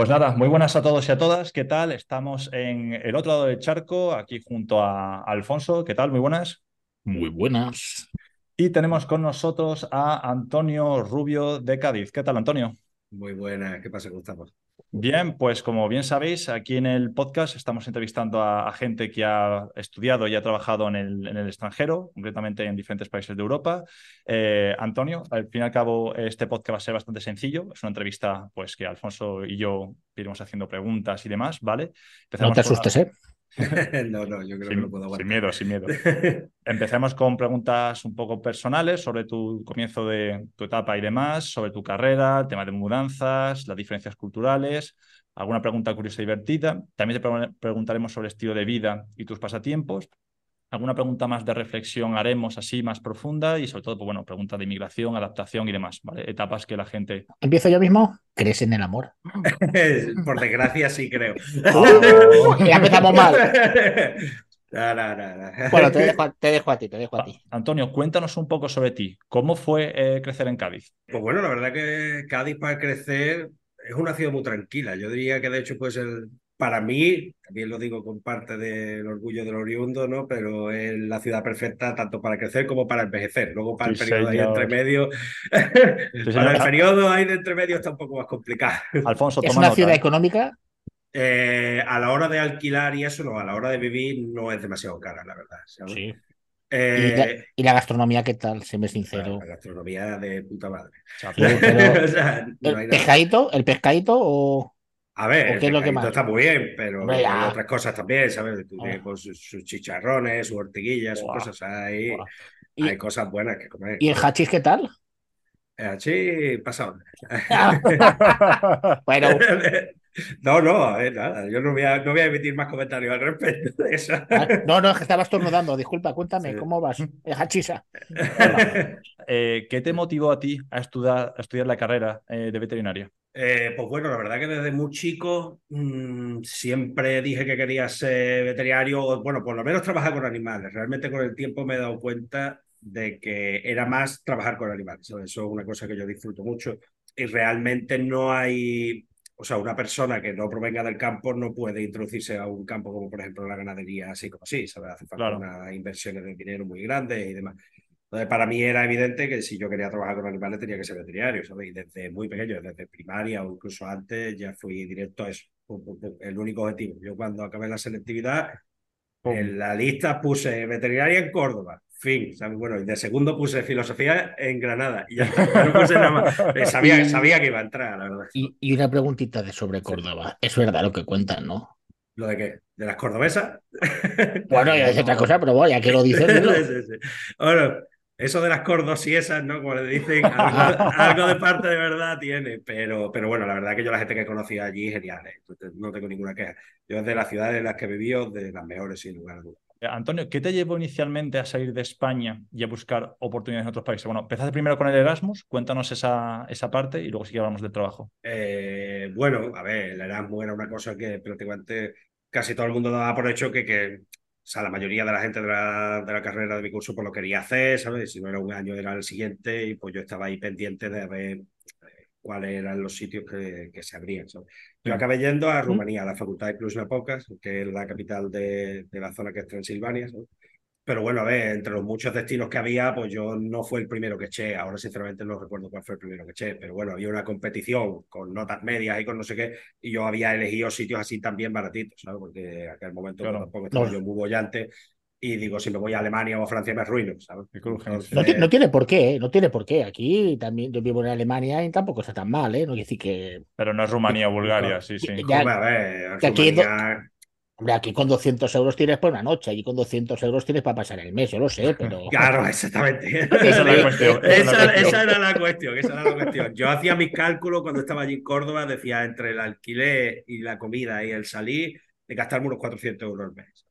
Pues nada, muy buenas a todos y a todas. ¿Qué tal? Estamos en el otro lado del charco, aquí junto a Alfonso. ¿Qué tal? Muy buenas. Muy buenas. Y tenemos con nosotros a Antonio Rubio de Cádiz. ¿Qué tal, Antonio? Muy buenas. ¿Qué pasa? ¿Cómo estamos? Bien, pues como bien sabéis, aquí en el podcast estamos entrevistando a, gente que ha estudiado y ha trabajado en el, extranjero, concretamente en diferentes países de Europa. Eh, Antonio, al fin y al cabo, este podcast va a ser bastante sencillo. Es una entrevista pues, que Alfonso y yo iremos haciendo preguntas y demás, ¿vale? no te asustes, ¿eh? no, no, yo creo sin, que lo puedo aguantar. Sin miedo, sin miedo. Empecemos con preguntas un poco personales sobre tu comienzo de tu etapa y demás, sobre tu carrera, el tema de mudanzas, las diferencias culturales, alguna pregunta curiosa y divertida. También te preguntaremos sobre el estilo de vida y tus pasatiempos alguna pregunta más de reflexión haremos así más profunda y sobre todo, pues bueno, preguntas de inmigración, adaptación y demás, ¿vale? Etapas que la gente... ¿Empiezo yo mismo? ¿Crees en el amor? Por desgracia sí creo. Oh, ya empezamos mal. No, no, no, bueno, te dejo, a ti, te dejo a ti. Antonio, cuéntanos un poco sobre ti. ¿Cómo fue eh, crecer en Cádiz? Pues bueno, la verdad que Cádiz para crecer es una ciudad muy tranquila. Yo diría que de hecho pues el para mí, también lo digo con parte del orgullo del oriundo, ¿no? Pero es la ciudad perfecta tanto para crecer como para envejecer. Luego para el periodo ahí entre medio, para el periodo ahí de entre medio está un poco más complicado. Alfonso, ¿Es una ciudad económica? Eh, a la hora de alquilar y eso, no, a la hora de vivir no es demasiado cara, la verdad. Sí. Eh, ¿Y, la, gastronomía qué tal? Se me sincero. La gastronomía de puta madre. ¿El, pescadito, ¿El pescadito o...? A ver, el está muy bien, pero hay otras cosas también, ¿sabes? Oh. sus, chicharrones, sus ortiguillas, sus cosas. Hay, hay cosas buenas que comer. ¿Y el hachís qué tal? El hachís pasado. bueno. No, no, nada. Yo no voy, a, no voy a emitir más comentarios al respecto de eso. Ah, no, no, es que estabas estornudando. Disculpa, cuéntame, ¿cómo vas? El hachisa. Eh, ¿Qué te motivó a ti a estudiar, a estudiar la carrera eh, de veterinaria? Eh, pues bueno, la verdad que desde muy chico mmm, siempre dije que quería ser veterinario, o bueno, por lo menos trabajar con animales. Realmente con el tiempo me he dado cuenta de que era más trabajar con animales. Eso es una cosa que yo disfruto mucho y realmente no hay, o sea, una persona que no provenga del campo no puede introducirse a un campo como por ejemplo la ganadería, así como así, ¿sabes? Hace falta unas inversiones de dinero muy grandes y demás. Entonces, para mí era evidente que si yo quería trabajar con animales tenía que ser veterinario, ¿sabes? Y desde muy pequeño, desde primaria o incluso antes, ya fui directo a eso. El único objetivo. Yo cuando acabé la selectividad, en la lista puse veterinaria en Córdoba. Fin, ¿sabes? Bueno, y de segundo puse filosofía en Granada. Y ya no puse nada más. Eh, sabía, sabía que iba a entrar, la verdad. Y, una preguntita de sobre Córdoba. Es verdad lo que cuentan, ¿no? ¿Lo de qué? ¿De las cordobesas? Bueno, ya es otra cosa, pero bueno, ya que lo dices. sí, sí, Bueno, eso de las cordos y esas, ¿no? Como le dicen, algo, de parte de verdad tiene, pero, pero bueno, la verdad que yo la gente que conocía allí, genial, ¿eh? no tengo ninguna queja. Yo desde las ciudades en las que he vivido, de las mejores, sin lugar a dudas. Eh, Antonio, ¿qué te llevó inicialmente a salir de España y a buscar oportunidades en otros países? Bueno, empezaste primero con el Erasmus, cuéntanos esa, esa parte y luego sí que hablamos del trabajo. Eh, bueno, a ver, el Erasmus era una cosa que prácticamente casi todo el mundo daba por hecho que, que o sea, la mayoría de la gente de la, de la carrera de mi curso pues lo quería hacer, ¿sabes? Si no era un año, era el siguiente, y pues yo estaba ahí pendiente de ver eh, cuáles eran los sitios que, que se abrían. ¿sabes? Yo acabé yendo a. Rumanía, a la Facultad de Cluj-Napoca, que es la capital de, de, la zona que es Transilvania. Pero bueno, a ver, entre los muchos destinos que había, pues yo no fue el primero que eché. Ahora, sinceramente, no recuerdo cuál fue el primero que eché. Pero bueno, había una competición con notas medias y con no sé qué. Y yo había elegido sitios así también baratitos, ¿sabes? Porque en aquel momento tampoco estaba yo muy bollante. Y digo, si me voy a Alemania o a Francia me arruino, ¿sabes? no, tiene por qué, ¿eh? no tiene por qué. Aquí también yo vivo en Alemania y tampoco está tan mal, ¿eh? No quiere decir que. Pero no es Rumanía o Bulgaria, sí, sí. a ver, Rumanía... Hombre, aquí con 200 euros tienes por una noche, allí con 200 euros tienes para pasar el mes, yo lo sé, pero. Claro, exactamente. esa, la cuestión, esa, era la cuestión, esa era la cuestión. Yo hacía mis cálculos cuando estaba allí en Córdoba, decía entre el alquiler y la comida y el salir, de gastarme unos 400 euros al mes.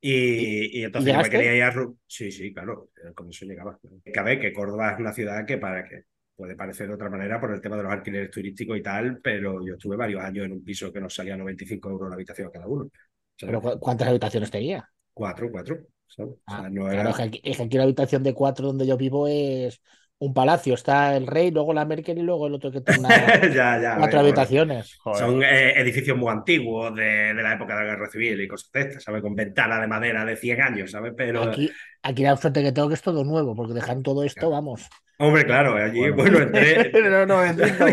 Y, y, entonces yo me quería ir a. Sí, sí, claro, con eso llegaba. A ver, que Córdoba es una ciudad que para que puede parecer de otra manera por el tema de los alquileres turísticos y tal, pero yo estuve varios años en un piso que nos salía 95 euros la habitación cada uno. ¿Pero cuántas habitaciones tenía? Cuatro, cuatro. Ah, claro, es, que aquí, la habitación de cuatro donde yo vivo es un palacio. Está el rey, luego la Merkel y luego el otro que tiene una, ya, ya. cuatro habitaciones. Joder. Son eh, edificios muy antiguos de, de la época de la Guerra Civil y cosas de estas, ¿sabes? Con ventanas de madera de 100 años, ¿sabes? Pero, Aquí, aquí la suerte que tengo que es todo nuevo, porque dejan todo esto, vamos. hombre, claro, allí, Bueno. bueno, entré... no, no, entiendo.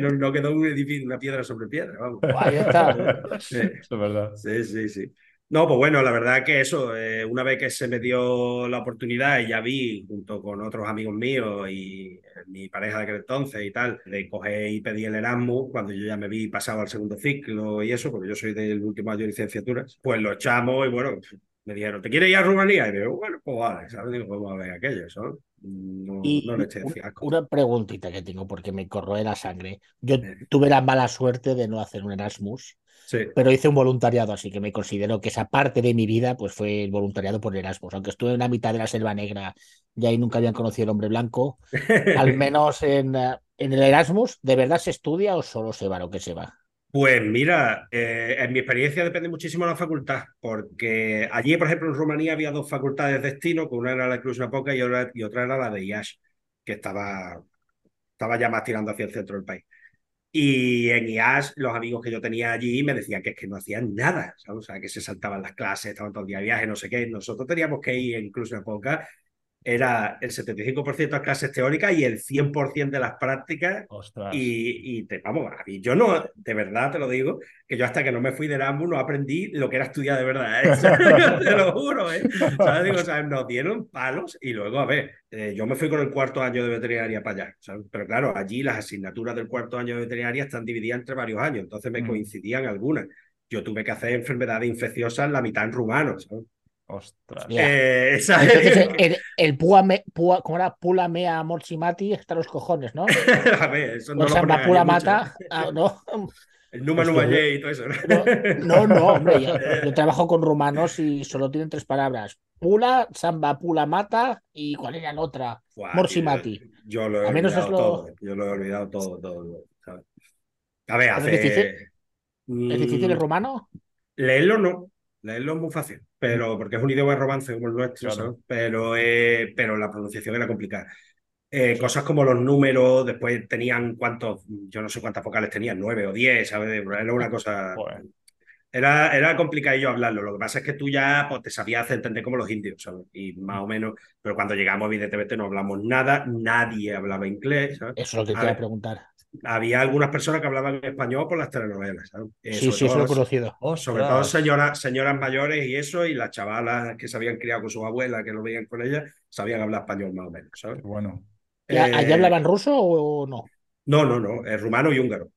no, no quedó un edificio, una piedra sobre piedra, vamos. Ahí está. Sí. Eso es verdad. Sí, sí, sí. No, pues bueno, la verdad que eso, eh, una vez que se me dio la oportunidad y ya vi, junto con otros amigos míos y eh, mi pareja de aquel entonces y tal, de coger y pedir el Erasmus, cuando yo ya me vi pasado al segundo ciclo y eso, porque yo soy del último año de licenciaturas, pues lo echamos y bueno, me dijeron, ¿te quieres ir a Rumanía? Y digo, bueno, pues vale, ¿sabes? Digo, vamos a ver aquello, ¿sabes? No, Y no le eché fiasco. una preguntita que tengo, porque me corroe la sangre. Yo tuve la mala suerte de no hacer un Erasmus, Sí. pero hice un voluntariado, así que me considero que esa parte de mi vida pues fue el voluntariado por Erasmus. Aunque estuve en la mitad de la selva negra y ahí nunca habían conocido el hombre blanco, al menos en, en el Erasmus, ¿de verdad se estudia o solo se va lo que se va? Pues mira, eh, en mi experiencia depende muchísimo de la facultad, porque allí, por ejemplo, en Rumanía había dos facultades de destino, que una era la Cluj Napoca y, otra- y otra era la de IAS, que estaba, estaba ya más tirando hacia el centro del país. Y en IAS, los amigos que yo tenía allí me decían que es que no hacían nada. O sea, que se saltaban las clases, estaban todo el día de viaje, no sé qué. Nosotros teníamos que ir en Cluj Napoca, era el 75% de las clases teóricas y el 100% de las prácticas Ostras. y, y te, vamos, yo no, de verdad te lo digo, que yo hasta que no me fui de Erasmus no aprendí lo que era estudiar de verdad, ¿eh? te lo juro, ¿eh? ¿Sabes? Digo, sea, nos dieron palos y luego, a ver, eh, yo me fui con el cuarto año de veterinaria para allá, ¿sabes? Pero claro, allí las asignaturas del cuarto año de veterinaria están divididas entre varios años, entonces me Mm. coincidían algunas. Yo tuve que hacer enfermedades infecciosas la mitad en rumano, ¿sabes? Ostras. Eh, el, el pua, me- pua- ¿cómo era? Pula mea morsimati está a los cojones, ¿no? a ver, eso no No lo samba ponen pula mucho, mata. ¿eh? ah, no. El número Hostia, Nubayé y todo eso. No, no, hombre, yo, yo trabajo con rumanos y solo tienen tres palabras. Pula, samba, pula, mata y cuál era la otra. Buah, Morsimati. tío, Yo lo he menos es olvidado lo- todo. Yo lo he olvidado todo, todo. ¿sabes? A ver, ¿Es hace. difícil? ¿Es difícil el Mm, rumano? Leerlo no. Leerlo es muy fácil, pero porque es un idioma de romance como el nuestro, Claro. ¿sabes? Pero, eh, pero la pronunciación era complicada. Eh, cosas como los números, después tenían cuántos, yo no sé cuántas vocales tenían, nueve o diez, ¿sabes? Era una cosa. Joder. Era, era complicadillo hablarlo. Lo que pasa es que tú ya pues, te sabías hacer entender como los indios, ¿sabes? Y más o menos, pero cuando llegamos, evidentemente, no hablamos nada, nadie hablaba inglés, ¿sabes? Eso es lo que te iba a ver, preguntar. Había algunas personas que hablaban español por las telenovelas, ¿sabes? Eh, Sí, sobre sí, eso lo he todo- conocido. sobre Ostras. todo señoras, señoras mayores y eso, y las chavalas que se habían criado con sus abuelas, que lo veían con ellas, sabían hablar español más o menos, ¿sabes? Bueno. ¿Y a- ¿Allí Eh, hablaban ruso o no? No, no, no, es rumano y húngaro.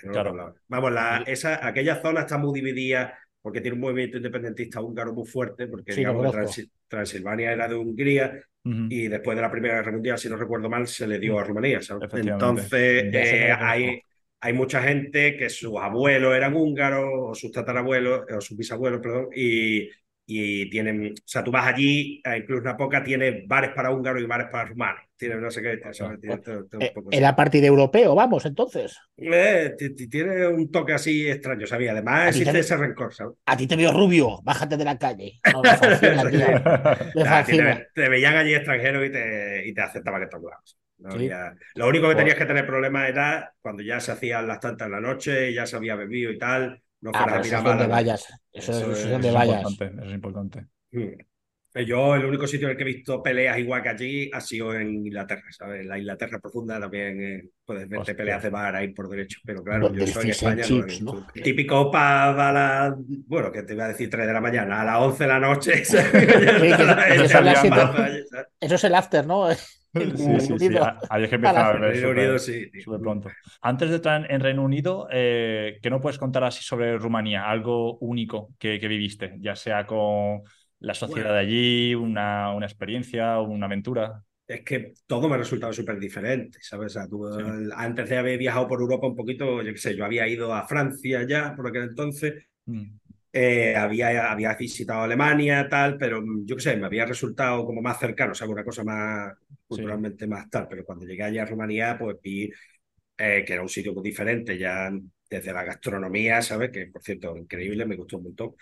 que Claro. Vamos, la, esa, aquella zona está muy dividida porque tiene un movimiento independentista húngaro muy fuerte, porque Sí, digamos Transilvania era de Hungría Ujú. y después de la Primera Guerra Mundial, si no recuerdo mal, se le dio a Rumanía. ¿sabes? Entonces, eh, hay, hay mucha gente que sus abuelos eran húngaros, o sus tatarabuelos, o sus bisabuelos, perdón, y, y tienen, o sea, tú vas allí, a incluso una poca, tiene bares para húngaros y bares para rumanos. Tiene no sé qué, un Eh, Era partido europeo, vamos, entonces. eh, ti- ti- tiene un toque así extraño, ¿sabes? Además existe también- ese rencor, ¿sabes? A ti te veo rubio, bájate de la calle. No, me fascina, tío. Me Ah, ti te, te veían allí extranjeros y te, y te aceptaban estos lados. No Sí. Lo único que Pues- tenías que tener problemas era cuando ya se hacían las tantas en la noche, ya se había bebido y tal, no Ah, fueras pero a eso es donde vayas. Eso, Eso eso es donde vayas. importante, eso es importante. Mm. Yo, el único sitio en el que he visto peleas igual que allí ha sido en Inglaterra, ¿sabes? En la Inglaterra profunda también eh, puedes verte Hostia. peleas de bar ahí por derecho, pero claro, Donde yo soy en España. no lo he chips, visto. ¿no? Típico pub a las, bueno, que te iba a decir 3 de la mañana, a las 11 de la noche. Eso es el after, ¿no? Sí, sí, sí. Unido. A- Ahí es que empiezan a beber Reino súper- Unido sí, tío. súper pronto. Antes de entrar en Reino Unido, eh, ¿qué no puedes contar así sobre Rumanía? Algo único que, que viviste, ya sea con la sociedad Bueno. de allí, una, una experiencia, una aventura. Es que todo me ha resultado súper diferente, ¿sabes? O sea, tú, Sí. el- antes de haber viajado por Europa un poquito, yo qué sé, yo había ido a Francia ya por aquel entonces, Mm, eh, había, había visitado Alemania, tal, pero mm, yo qué sé, me había resultado como más cercano, o sea, una cosa más culturalmente más tal, pero cuando llegué allá a Rumanía, pues vi eh, que era un sitio muy diferente, ya desde la gastronomía, ¿sabes? Que por cierto, increíble, me gustó un montón.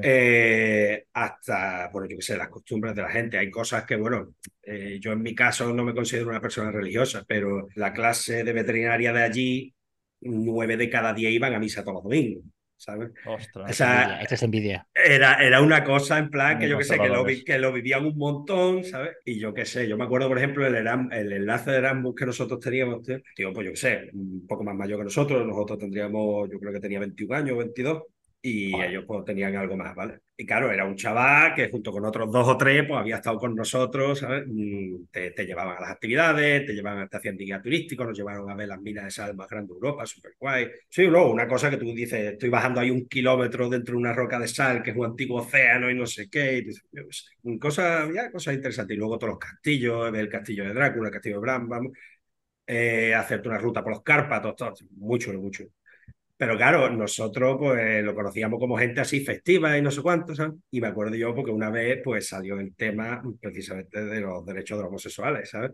Eh, hasta, bueno, yo qué sé, las costumbres de la gente. Hay cosas que, bueno, eh, yo en mi caso no me considero una persona religiosa, pero la clase de veterinaria de allí, nueve de cada diez iban a misa todos los domingos. ¿Sabes? Ostras. O sea, Esto es envidia. Era, era una cosa en plan que Muy yo que sé, que lo, que lo vivían un montón, ¿sabes? Y yo qué sé, yo me acuerdo, por ejemplo, el, Eram- el enlace de Erasmus que nosotros teníamos, tío, tío, pues yo qué sé, un poco más mayor que nosotros, nosotros tendríamos, yo creo que tenía 21 años, 22, y ellos pues tenían algo más, ¿vale? Y claro, era un chaval que junto con otros dos o tres, pues había estado con nosotros, ¿sabes? Mm, Te, llevaban a las actividades, te llevaban, te hacían guía turístico, nos llevaron a ver las minas de sal más grandes de Europa, súper guay. Sí, luego una cosa que tú dices, estoy bajando ahí un kilómetro dentro de una roca de sal, que es un antiguo océano y no sé qué, y sé, cosas, cosas interesantes. Y luego todos los castillos, el castillo de Drácula, el castillo de Bram, vamos, eh, hacerte una ruta por los Cárpatos, todo, mucho, mucho. Pero claro, nosotros pues lo conocíamos como gente así festiva y no sé cuánto, ¿sabes? Y me acuerdo yo porque una vez pues salió el tema precisamente de los derechos de los homosexuales, ¿sabes?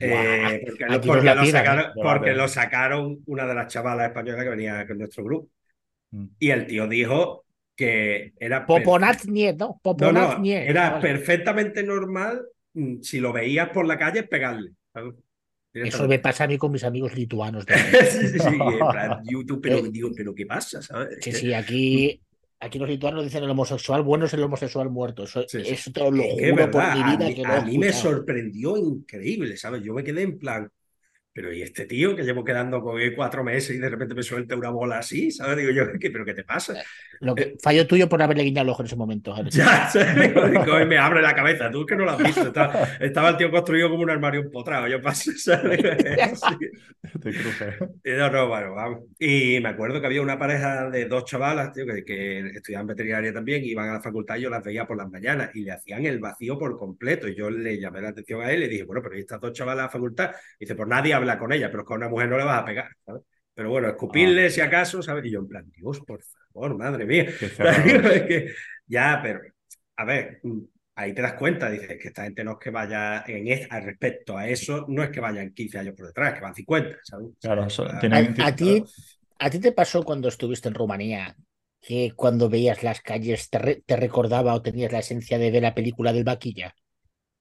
Eh, porque porque lo sacaron, ¿eh? porque Debate. lo sacaron una de las chavalas españolas que venía con nuestro grupo. Mm. Y el tío dijo que era... Poponaznie, ¿no? No, no, Poponaznie. era Vale. perfectamente normal mm, si lo veías por la calle pegarle. ¿sabes? Eso me pasa a mí con mis amigos lituanos. de- sí, sí, sí. y en plan, YouTube, pero, Eh, digo, pero ¿qué pasa? ¿sabes? Sí, sí, aquí, aquí los lituanos dicen el homosexual bueno es el homosexual muerto. Eso, Sí, sí. eso te lo juro por mi a vida mí, que a mí me sorprendió increíble, ¿sabes? Yo me quedé en plan, pero ¿y este tío que llevo quedando con él cuatro meses y de repente me suelta una bola así? ¿Sabes? Digo yo, ¿qué, ¿pero qué te pasa? Lo que, fallo tuyo por haberle guiñado el ojo en ese momento. Ya. Digo, digo, me abre la cabeza, tú que no lo has visto. Estaba, estaba el tío construido como un armario empotrado, yo paso, ¿sabes? Sí. Te cruje. Y No, no, bueno, vamos. Y me acuerdo que había una pareja de dos chavalas, tío, que, que estudiaban veterinaria también, iban a la facultad y yo las veía por las mañanas y le hacían el vacío por completo. Y yo le llamé la atención a él y le dije, bueno, pero ¿y estas dos chavalas a la facultad? Y dice, pues nadie habla con ella, pero es que a una mujer no le vas a pegar, ¿sabes? Pero bueno, escupirle Ah. si acaso, ¿sabes? Y yo en plan, Dios, por favor, madre mía. Es que, ya, pero, a ver, mm, ahí te das cuenta, dices que esta gente no es que vaya en es, al respecto a eso, no es que vayan 15 años por detrás, que van 50, ¿sabes? Claro, so- Ah, tienen- A, a ti, ¿A ti te pasó cuando estuviste en Rumanía que cuando veías las calles te, re- te recordaba o tenías la esencia de ver la película del vaquilla?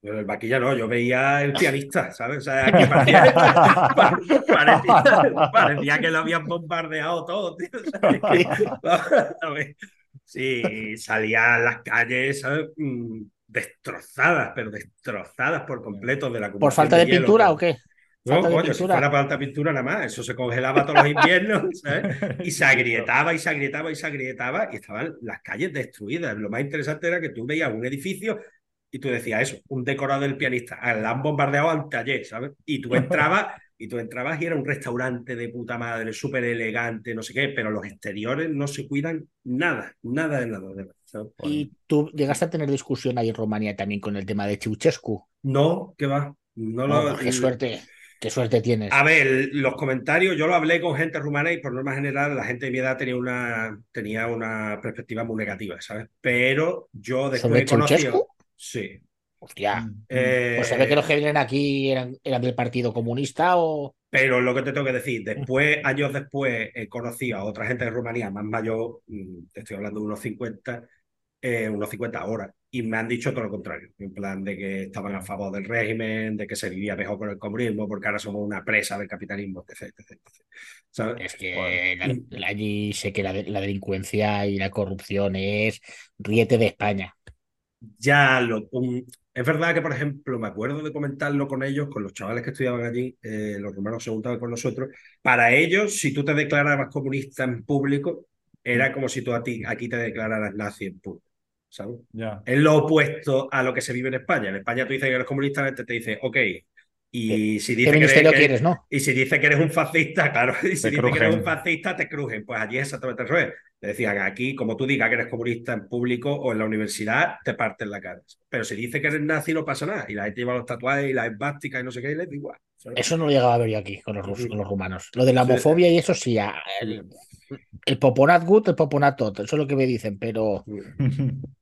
El vaquilla no, yo veía el pianista, ¿sabes? O sea, que parecía, pa- parecía, parecía que lo habían bombardeado todo, tío. Que- sí, salía a las calles, ¿sabes? Mm, destrozadas, pero destrozadas por completo de la ¿Por falta de pintura o qué? No, coño, si fuera falta de pintura nada más, eso se congelaba todos los inviernos, ¿sabes? Y se agrietaba y se agrietaba y se agrietaba y estaban las calles destruidas. Lo más interesante era que tú veías un edificio y tú decías eso, un decorado del pianista, ah, la han bombardeado al taller, ¿sabes? Y tú entrabas y tú entrabas y era un restaurante de puta madre, súper elegante, no sé qué, pero los exteriores no se cuidan nada, nada de nada. de nada, ¿sabes? Y tú llegaste a tener discusión ahí en Rumanía también con el tema de Ceausescu. No, ¿qué va? No lo, Oh, qué suerte, qué suerte tienes. A ver, los comentarios, yo lo hablé con gente rumana y por norma general la gente de mi edad tenía una, tenía una perspectiva muy negativa, ¿sabes? Pero yo después ¿Sobre he conocido... Sí. Hostia. Mm, Eh, Pues se ve que los que vienen aquí eran, eran del Partido Comunista o... Pero lo que te tengo que decir, después, años después, he conocido a otra gente de Rumanía más mayor, mm, te estoy hablando de unos 50, eh, unos 50 ahora, y me han dicho todo lo contrario, en plan de que estaban a favor del régimen, de que se vivía mejor con el comunismo, porque ahora somos una presa del capitalismo, etc. etc, etc. ¿Sabes? Es que Bueno. la- la- allí sé que la, la delincuencia y la corrupción es riete de España. Ya lo, un- es verdad que, por ejemplo, me acuerdo de comentarlo con ellos, con los chavales que estudiaban allí, eh, los rumanos se juntaban con nosotros. Para ellos, si tú te declarabas comunista en público, era como si tú a ti, aquí te declararas nazi en público. ¿sabes? Ya. Es lo opuesto a lo que se vive en España. En España tú dices que eres comunista, la gente te dice, ok. Y si ¿Qué dice que eres, quieres, no? y si dice que eres un fascista, claro, y si Te dice que eres crujen. un fascista, te crujen. Pues allí es exactamente al revés. Decían, aquí, como tú digas que eres comunista en público o en la universidad, te parten la cara. Pero si dice que eres nazi, no pasa nada. Y la gente lleva los tatuajes y las esvásticas y no sé qué, y les da igual. Eso no lo llegaba a ver yo aquí con los, rus- con los rumanos. Lo de la homofobia y eso sí, el, el poponat good, el poponat tot, eso es lo que me dicen, pero...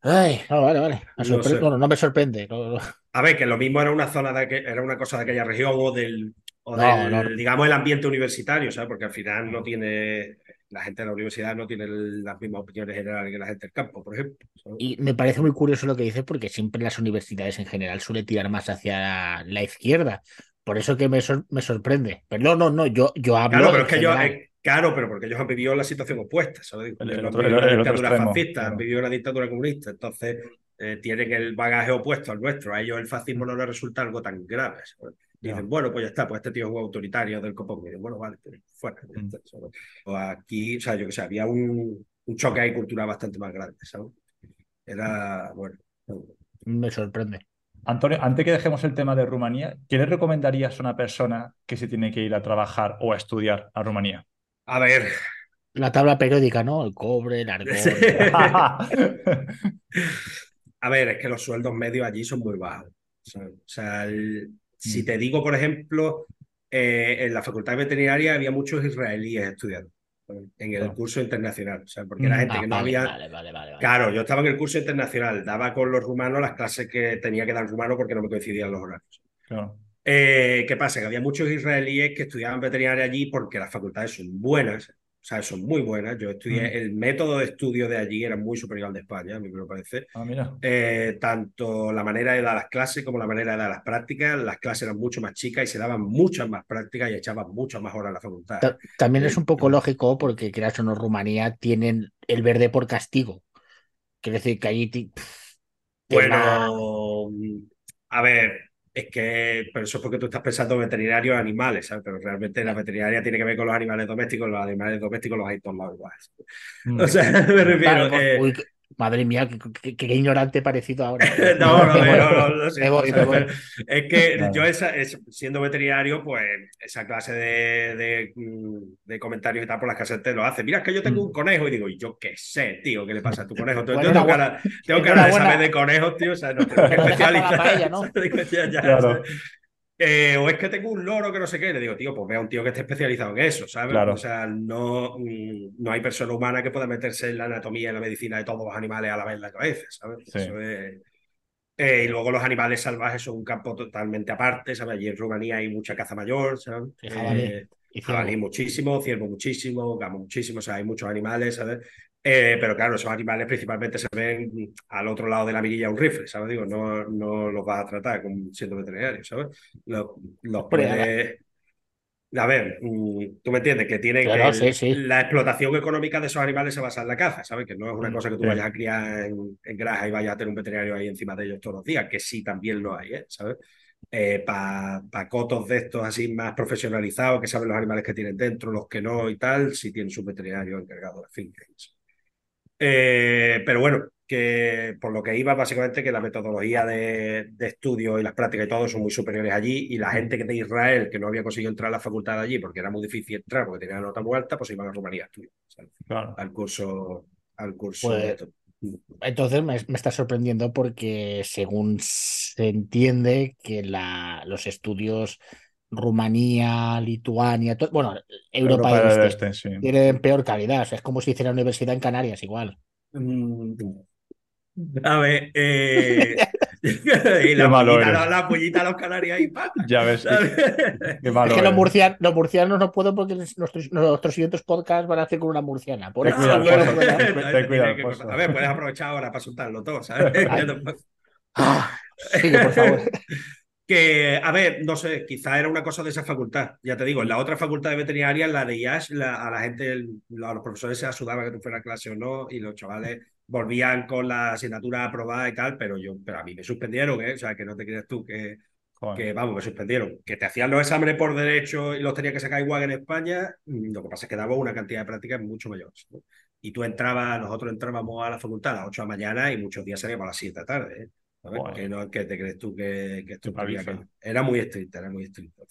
Ay, no, vale, vale. Me No sorpre- sé. no, no me sorprende. no. A ver, que lo mismo era una zona de que, era una cosa de aquella región o del, o del, digamos, el ambiente universitario, ¿sabes? Porque al final no tiene, la gente de la universidad no tiene las mismas opiniones generales que la gente del campo, por ejemplo. Y me parece muy curioso lo que dices, porque siempre las universidades en general suele tirar más hacia la izquierda. Por eso que me, me sorprende. Pero no, no, no, yo, yo hablo. Claro, pero es que yo, eh, claro, pero porque ellos han vivido la situación opuesta, ¿sabes? El, el, la dictadura fascista, han vivido la dictadura comunista. Entonces, eh, tienen el bagaje opuesto al nuestro. A ellos el fascismo no les resulta algo tan grave. Dicen, bueno, pues ya está, pues este tío es un autoritario del copón. Dicen, bueno, vale, pues fuera. Mm. O aquí, o sea, yo que sé, había un, un choque ahí cultural bastante más grande, ¿sabes? Era, bueno. Me sorprende. Antonio, antes que dejemos el tema de Rumanía, ¿qué le recomendarías a una persona que se tiene que ir a trabajar o a estudiar a Rumanía? A ver. La tabla periódica, ¿no? El cobre, el argón. a ver, es que los sueldos medios allí son muy bajos. O sea, si mm. te digo, por ejemplo, eh, en la facultad de veterinaria había muchos israelíes estudiando en el curso internacional, o sea, porque era mm. gente que no ah, había... claro, yo estaba en el curso internacional, daba con los rumanos las clases que tenía que dar en rumano porque no me coincidían los horarios. Eh, ¿Qué pasa? Que había muchos israelíes que estudiaban veterinaria allí porque las facultades son buenas, sea, son muy buenas. Yo estudié, mm. el método de estudio de allí era muy superior al de España, a mí me parece. Ah, mira. Eh, tanto la manera de dar las clases como la manera de dar las prácticas. Las clases eran mucho más chicas y se daban muchas más prácticas y echaban muchas más horas a la facultad. También es un poco lógico porque, creas o no, Rumanía tienen el verde por castigo. Quiere decir que allí. bueno, a ver, es que, pero eso es porque tú estás pensando en veterinarios animales, ¿sabes? Pero realmente la veterinaria tiene que ver con los animales domésticos, los animales domésticos los hay todos lados igual. Mm. O sea, me refiero que... Madre mía, qué, ignorante parecido ahora. no, no, no, no, sé. Es que yo, esa, siendo veterinario, pues esa clase de, de, comentarios y tal por las te lo hace. Mira, es que yo tengo un conejo y digo, y yo qué sé, tío, ¿qué le pasa a tu conejo? Yo tengo cara, tengo cara de saber de conejos, tío, o sea, no tengo que especializar. ¿no? claro. Eh, o es que tengo un loro que no sé qué, le digo, tío, pues vea un tío que esté especializado en eso, ¿sabes? O sea, no, mm, no hay persona humana que pueda meterse en la anatomía y en la medicina de todos los animales a la vez en la cabeza, ¿sabes? Eh, y luego los animales salvajes son un campo totalmente aparte, ¿sabes? Allí en Rumanía hay mucha caza mayor, ¿sabes? Eh, jabalí muchísimo, ciervo muchísimo, gamo muchísimo, o sea, hay muchos animales, ¿sabes? Eh, pero claro, esos animales principalmente se ven al otro lado de la mirilla un rifle, ¿sabes? Digo, no, no los vas a tratar como siendo veterinario, ¿sabes? Los, los A ver, mm, tú me entiendes, que tiene que la explotación económica de esos animales se basa en la caza, ¿sabes? Que no es una mm, cosa que tú vayas a criar en, en granja y vayas a tener un veterinario ahí encima de ellos todos los días, que sí también lo hay, ¿eh? ¿sabes? Eh, para cotos de estos así más profesionalizados, que saben los animales que tienen dentro, los que no y tal, sí tienen su veterinario encargado de finca. Eh, pero bueno, que por lo que iba, básicamente que la metodología de, estudio y las prácticas y todo son muy superiores allí y la gente que de Israel que no había conseguido entrar a la facultad allí porque era muy difícil entrar porque tenía nota muy alta, pues iban a Rumanía a estudiar al curso. Al curso pues, entonces me, está sorprendiendo porque según se entiende que la, los estudios Rumanía, Lituania, bueno, Europa, del Este, este tienen peor calidad. es como si hiciera universidad en Canarias, igual. Mm, a ver, eh... y la, pollita, la, pollita, a los canarios y pa. Ya ves. es que los, murcianos, los murcianos no puedo porque nuestros, nuestros siguientes podcasts van a hacer con una murciana. Por eso, a ver, puedes aprovechar ahora para soltarlo todo, ¿sabes? ah, sigue, por favor. Que, a ver, no sé, quizá era una cosa de esa facultad. Ya te digo, en la otra facultad de veterinaria, la de IAS, a la gente, a los profesores se asudaban que tú fueras a clase o no, y los chavales volvían con la asignatura aprobada y tal, pero yo, pero a mí me suspendieron, ¿eh? O sea, que no te creas tú que, que, vamos, me suspendieron. Que te hacían los exámenes por derecho y los tenía que sacar igual en España, mm, lo que pasa es que daba una cantidad de prácticas mucho mayor. Y tú entrabas, nosotros entrábamos a la facultad a las 8 de la mañana y muchos días salíamos a las 7 de la tarde, ¿eh? Que no que te crees tú que, esto era muy estricta, era muy estricta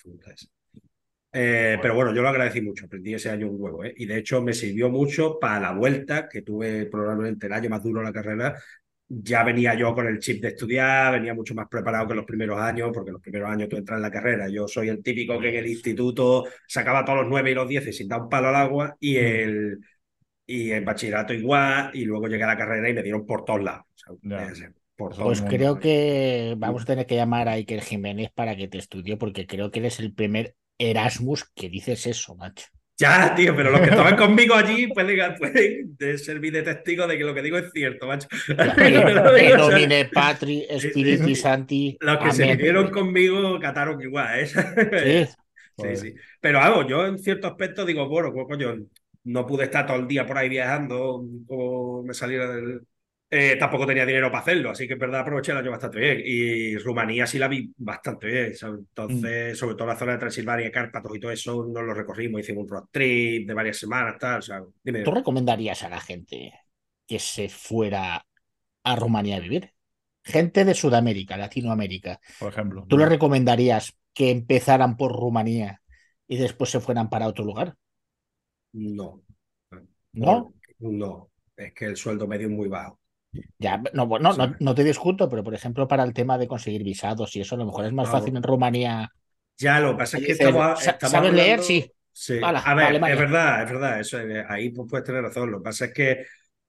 eh, Pero bueno, yo lo agradecí mucho, aprendí ese año un huevo, ¿eh? y de hecho me sirvió mucho para la vuelta que tuve probablemente el año más duro de la carrera. Ya venía yo con el chip de estudiar, venía mucho más preparado que los primeros años, porque los primeros años tú entras en la carrera. Yo soy el típico que en el instituto sacaba todos los nueve y los diez sin dar un palo al agua, y mm. el, y en bachillerato igual, y luego llegué a la carrera y me dieron por todos lados pues creo que vamos a tener que llamar a Iker Jiménez para que te estudie, porque creo que eres el primer Erasmus que dices eso, macho. Ya, tío, pero los que estaban conmigo allí pueden, pueden servir de testigo de que lo que digo es cierto, macho. Domine Patri, Spiriti Santi. Los que se vinieron conmigo cataron igual, ¿eh? Sí. Sí, sí. Pero hago, yo en cierto aspecto digo, bueno, pues coño, no pude estar todo el día por ahí viajando, como me saliera del, eh, tampoco tenía dinero para hacerlo, así que es verdad aproveché el año bastante bien. Y Rumanía sí la vi bastante bien. Entonces, mm. sobre todo la zona de Transilvania, Cárpatos y todo eso, nos lo recorrimos, hicimos un road trip de varias semanas, tal. O sea, ¿Tú recomendarías a la gente que se fuera a Rumanía a vivir? Gente de Sudamérica, Latinoamérica. Por ejemplo. ¿Tú le recomendarías que empezaran por Rumanía y después se fueran para otro lugar? No. ¿No? No. Es que el sueldo medio es muy bajo. Ya, no, no, no, te discuto, pero por ejemplo, para el tema de conseguir visados y eso, a lo mejor es más fácil en Rumanía. Ya, lo que pasa es que estamos, ¿Sabes leer? Sí. sí. a ver, es verdad, es verdad, eso, eh, ahí pues puedes tener razón. Lo que pasa es que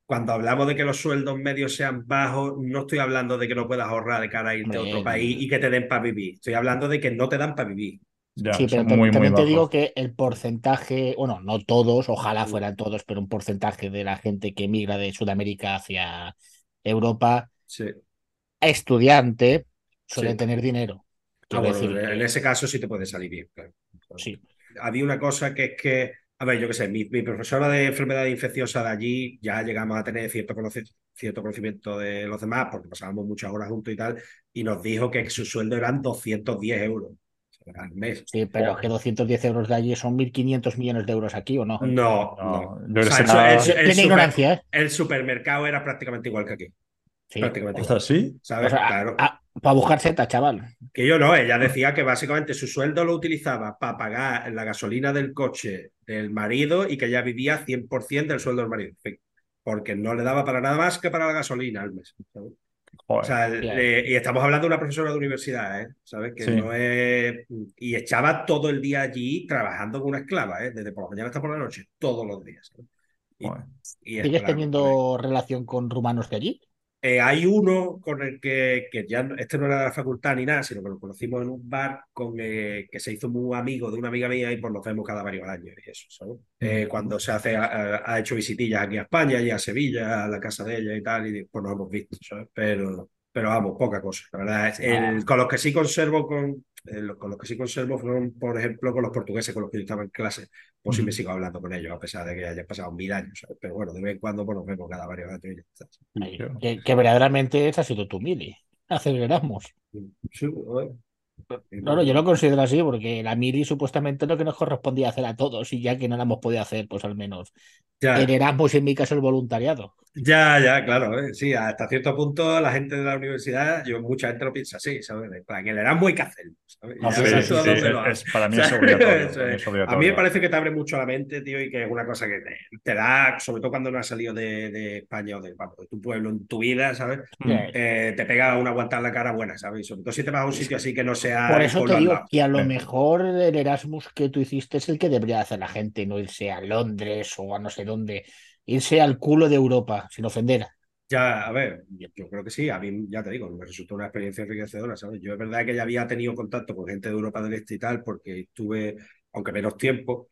cuando hablamos de que los sueldos medios sean bajos, no estoy hablando de que no puedas ahorrar de cara a irte a otro país y que te den para vivir. Estoy hablando de que no te dan para vivir. sí, pero también te digo que el porcentaje, bueno, no todos, ojalá fueran todos, pero un porcentaje de la gente que emigra de Sudamérica hacia Europa, estudiante, suele tener dinero. Ah, en ese caso sí te puede salir bien. Sí. Había una cosa que es que, a ver, yo qué sé, mi, profesora de enfermedad infecciosa de allí ya llegamos a tener cierto, cierto conocimiento de los demás porque pasábamos muchas horas juntos y tal, y nos dijo que su sueldo eran 210 euros al mes. Sí, pero es que 210 euros de allí son 1.500 millones de euros aquí, ¿o no? No, no. el, supermercado era prácticamente igual que aquí. Sí. Prácticamente igual. ¿sí? ¿Sabes? claro. para buscar seta, chaval. Que yo no, ella decía que básicamente su sueldo lo utilizaba para pagar la gasolina del coche del marido y que ya vivía 100% del sueldo del marido. Porque no le daba para nada más que para la gasolina al mes. O sea, y estamos hablando de una profesora de universidad, ¿eh? ¿Sabes? Que no es. Y echaba todo el día allí trabajando con una esclava, ¿eh? Desde por la mañana hasta por la noche, todos los días. Y, ¿Sigues teniendo relación con rumanos de allí? Eh, hay uno con el que, que ya este no era de la facultad ni nada, sino que lo conocimos en un bar con eh, que se hizo muy amigo de una amiga mía y pues nos vemos cada varios años y eso, ¿sabes? Eh, cuando se hace, ha, hecho visitillas aquí a España y a Sevilla, a la casa de ella y tal, y pues nos hemos visto, ¿sabes? Pero, pero vamos, poca cosa, la verdad. El, con los que sí conservo con, con los que sí conservo fueron, por ejemplo, con los portugueses con los que yo estaba en clase, pues sí me sigo hablando con ellos, a pesar de que hayan pasado mil años. Pero bueno, de vez en cuando pues, nos vemos cada varios años. Que, que, verdaderamente esa ha sido tu mili. Aceleramos. Sí, bueno. No, no, yo lo considero así porque la mili supuestamente es lo que nos correspondía hacer a todos y ya que no la hemos podido hacer, pues al menos ya. en Erasmus en mi caso el voluntariado. Ya, ya, claro, ¿eh? sí, hasta cierto punto la gente de la universidad, yo mucha gente lo piensa así, ¿sabes? Para que el Erasmus hay que hacerlo, para mí es obligatorio, A mí me parece que te abre mucho la mente, tío, y que es una cosa que te, da, sobre todo cuando no has salido de, de España o de, de, tu pueblo en tu vida, ¿sabes? Mm. Eh, te pega una aguantar la cara buena, ¿sabes? sobre todo si te vas a un sitio así que no sea... Por eso te digo que a lo mejor el Erasmus que tú hiciste es el que debería hacer la gente, no irse a Londres o a no sé dónde, irse al culo de Europa, sin ofender. Ya, a ver, yo creo que sí, a mí ya te digo, me resultó una experiencia enriquecedora, ¿sabes? Yo es verdad que ya había tenido contacto con gente de Europa del Este y tal, porque estuve, aunque menos tiempo,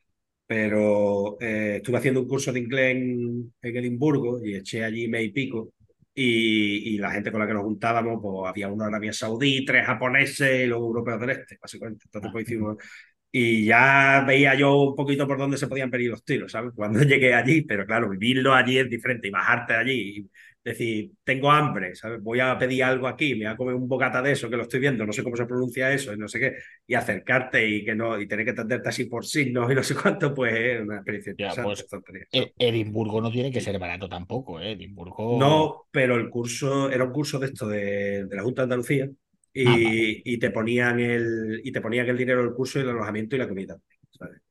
pero eh, estuve haciendo un curso de inglés en, Edimburgo y eché allí mes y pico, y, la gente con la que nos juntábamos, pues había uno de Arabia Saudí, tres japoneses y los europeos del Este, básicamente. Entonces, pues hicimos, y ya veía yo un poquito por dónde se podían pedir los tiros, ¿sabes? Cuando llegué allí, pero claro, vivirlo allí es diferente y bajarte allí y decir, tengo hambre, ¿sabes? Voy a pedir algo aquí, me voy a comer un bocata de eso que lo estoy viendo, no sé cómo se pronuncia eso y no sé qué, y acercarte y que no, y tener que atenderte así por signos y no sé cuánto, pues es una experiencia pues, e-, Edimburgo no tiene que ser barato tampoco, ¿eh? Edimburgo. No, pero el curso, era un curso de esto de, de la Junta de Andalucía Ah, y, te ponían el y te ponían el dinero del curso y el alojamiento y la comida.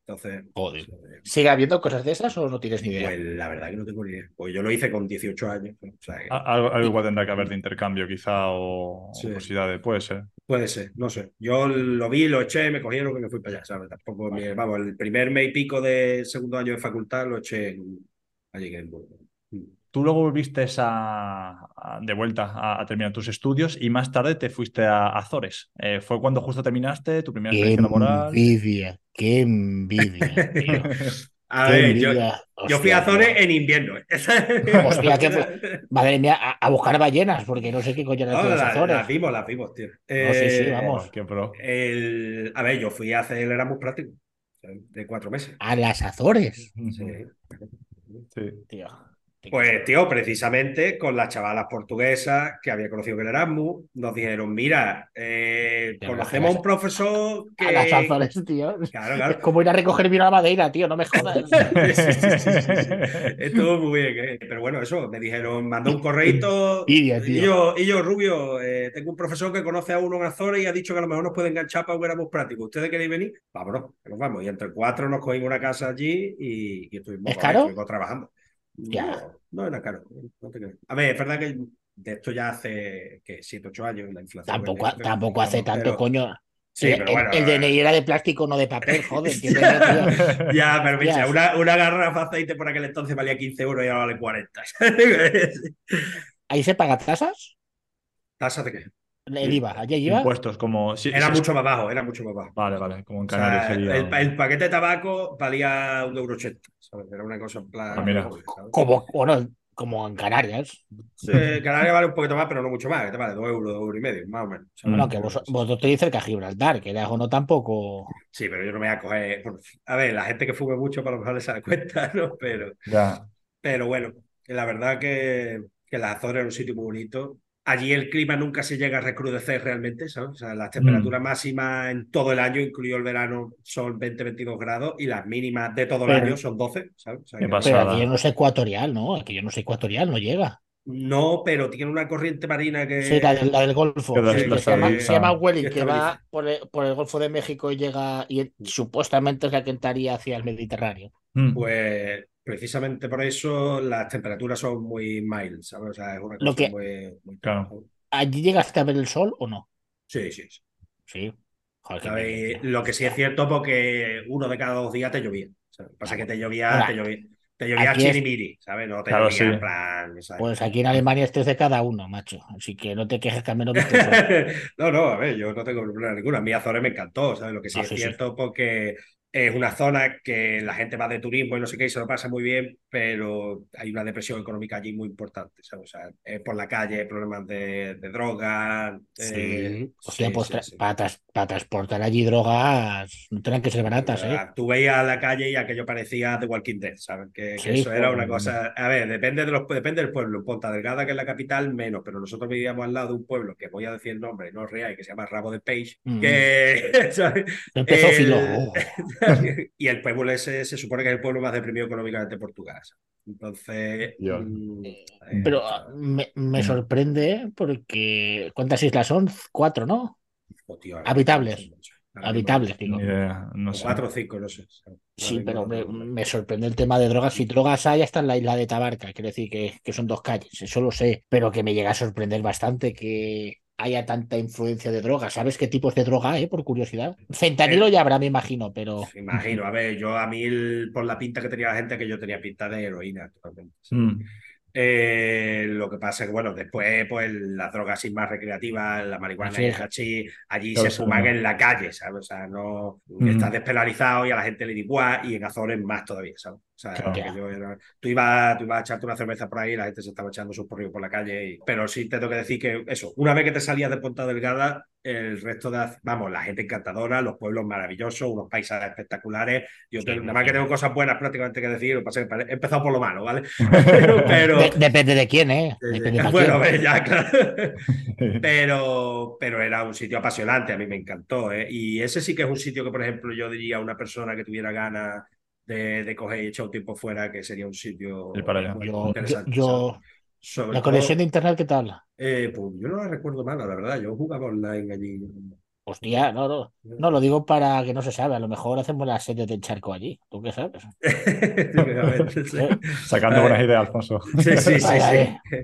Entonces, Joder. Eh, ¿Sigue habiendo cosas de esas o no tienes ni idea? Pues la verdad que no tengo ni idea. Pues yo lo hice con 18 años. algo, igual tendrá que haber de intercambio, quizá, o, posibilidades. Puede ser. Puede ser, no sé. Yo lo vi, lo eché, me cogieron que me fui para allá, ¿sabes? Tampoco, vamos, el primer mes y pico de segundo año de facultad lo eché allí en Edimburgo. Tú luego volviste a, de vuelta a, terminar tus estudios y más tarde te fuiste a Azores. Eh, ¿Fue cuando justo terminaste tu primera experiencia laboral? ¡Qué envidia! ¡Qué envidia! Tío. A ver, yo, yo, fui a Azores en invierno. Hostia, que, madre mía, a, buscar ballenas, porque no sé qué coño no, la, Azores. Las vimos, las vimos, tío. No, sí, sí, vamos. Qué pro. El, a ver, yo fui a hacer el Erasmus práctico de cuatro meses. ¿A las Azores? Sí. sí. Tío. Pues, tío, precisamente con las chavalas portuguesas que había conocido que el Erasmus, nos dijeron, mira, eh, conocemos a un profesor que... A las Azores, tío. Claro, claro. Es como ir a recoger vino a la madera, tío, no me jodas. Estuvo muy bien, ¿eh? Pero bueno, eso, me dijeron, mandó un correito y, yo, y yo, Rubio, eh, tengo un profesor que conoce a uno en Azores y ha dicho que a lo mejor nos puede enganchar para un Erasmus práctico. ¿Ustedes queréis venir? Vámonos, nos vamos. Y entre cuatro nos cogimos una casa allí y, y estuvimos, ¿Es caro? estuvimos trabajando. Ya. No, era caro. a ver, es verdad que de esto ya hace que 7, 8 años la inflación. Tampoco, tampoco hace tanto, coño. Sí, el, pero bueno, el, DNI era de plástico, no de papel, joder. ya, pero mira, una, una garrafa de aceite por aquel entonces valía 15 euros y ahora vale 40. ¿Ahí se paga tasas? ¿Tasas de qué? El IVA, ¿allí IVA? Impuestos, como. Sí, era mucho más bajo, era mucho más bajo. Vale, vale, como en Canarias o sea, sería. El, el, paquete de tabaco valía un euro ochenta, ¿sabes? Era una cosa en plan. Ah, mira. Como, bueno, como en Canarias. Sí, Canarias vale un poquito más, pero no mucho más. Te vale dos euros, dos euros y medio, más o menos. ¿sabes? No, que vos, vosotros tenéis cerca Gibraltar, que lejos no tampoco. Sí, pero yo no me voy a coger. A ver, la gente que fume mucho, para lo mejor les da cuenta, ¿no? Pero. Ya. Pero bueno, la verdad que, que las Azores era un sitio muy bonito Allí el clima nunca se llega a recrudecer realmente, ¿sabes? O sea, las temperaturas mm. máximas en todo el año, incluido el verano, son 20-22 grados y las mínimas de todo el año son 12, ¿sabes? O sea, pero aquí no es ecuatorial, ¿no? Aquí yo no sé ecuatorial, no llega. No, pero tiene una corriente marina que. Sí, la del, la del Golfo. Sí, que se, llama, se llama Welling, que va por el, por el, Golfo de México y llega. Y supuestamente es la que entraría hacia el Mediterráneo. Mm. Pues precisamente por eso las temperaturas son muy mild, ¿sabes? O sea, es una cosa Lo que... muy, muy claro. ¿Allí llegaste a ver el sol o no? Sí, sí. Sí. sí. Joder, lo que sí es cierto porque uno de cada dos días te llovía. Pasa que te llovía, Ahora, te llovía. Te llovía chirimiri, es... ¿sabes? No te claro, llovía sí. en plan. ¿sabes? Pues aquí en Alemania es 13 cada uno, macho. Así que no te quejes que al menos. no, no, a ver, yo no tengo problema ninguno. A mí Azores me encantó, ¿sabes? Lo que sí Ah, es sí, sí. cierto porque es una zona que la gente va de turismo y no sé qué y se lo pasa muy bien, pero hay una depresión económica allí muy importante, ¿sabes? O sea, es por la calle, problemas de, de drogas. Sí. eh, Hostia, sí, pues tra- sí. Para, tras- para transportar allí drogas no tienen que ser baratas, ¿eh? Tú veías la calle y aquello parecía The Walking Dead, ¿sabes? Que, que eso era joder. una cosa. A ver, depende, de los, depende del pueblo. Ponta Delgada, que es la capital, menos, pero nosotros vivíamos al lado de un pueblo que voy a decir el nombre, no es real, que se llama Rabo de Page, Mm. que. ¿sabes? Empezó El- filo. Y el pueblo ese se supone que es el pueblo más deprimido económicamente de Portugal. Entonces. Mm, eh, Pero ah, me, me sorprende porque. ¿Cuántas islas son? Cuatro, ¿no? oh, tío, Habitables. Habitables, digo. No sé. Cuatro o cinco, no sé. Sí, pero me, me sorprende el tema de drogas. Si drogas hay, hasta en la isla de Tabarca, quiere decir que, que son dos calles, eso lo sé, pero que me llega a sorprender bastante que haya tanta influencia de drogas. ¿Sabes qué tipos de droga hay, por curiosidad? Fentanilo ya habrá, me imagino, pero Me Imagino, a ver, yo a mí el- por la pinta que tenía la gente, que yo tenía pinta de heroína totalmente. Mm. Eh, lo que pasa es que, bueno, después, pues las drogas así más recreativas, la marihuana Sí. y el hachís, allí se fuman en la calle, ¿sabes? O sea, no Mm. estás despenalizado y a la gente le da igual, y en Azores más todavía, ¿sabes? O sea, Claro. aquello era- tú, ibas, tú ibas a echarte una cerveza por ahí y la gente se estaba echando sus porrillos por la calle. y- Pero sí te tengo que decir que eso, una vez que te salías de Ponta Delgada, el resto de, vamos, la gente encantadora, los pueblos maravillosos, unos paisajes espectaculares. Yo Sí, nada más que tengo cosas buenas prácticamente que decir, he empezado por lo malo, ¿vale? pero, pero- de- depende de quién, ¿eh? Depende de bueno, quién. ya, claro. pero, pero era un sitio apasionante, a mí me encantó. ¿eh? Y ese sí que es un sitio que, por ejemplo, yo diría a una persona que tuviera ganas de, de coger y echar un tiempo fuera, que sería un sitio Ir para allá. muy Yo, yo, interesante. yo-. Sobre la todo, conexión de internet, ¿qué tal? eh, pues yo no la recuerdo mal, la verdad. Yo jugaba online allí. Hostia, no, no. No, lo digo para que no se sabe. A lo mejor hacemos la serie de charco allí. ¿Tú qué sabes? Sí. ¿Eh? Sacando buenas ideas, Alfonso. Sí, sí, sí, Ay, sí.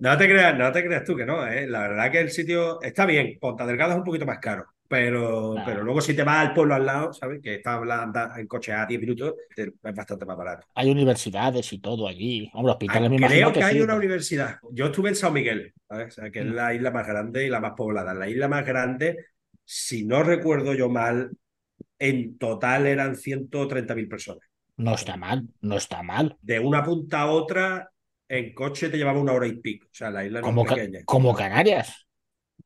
No te creas, no te creas tú que no, ¿eh? La verdad que el sitio está bien. Ponta Delgada es un poquito más caro, pero, pero luego si te vas al pueblo al lado, ¿sabes? Que está hablando en coche a 10 minutos, es bastante más barato. Hay universidades y todo allí. Hombre, hospitales me Creo que, hay una universidad. Yo estuve en San Miguel, ¿sabes? O sea, que es mm. la isla más grande y la más poblada. La isla más grande, si no recuerdo yo mal, en total eran 130.000 personas. No está mal, no está mal. De una punta a otra, en coche te llevaba una hora y pico. O sea, la isla no es pequeña. Como Canarias.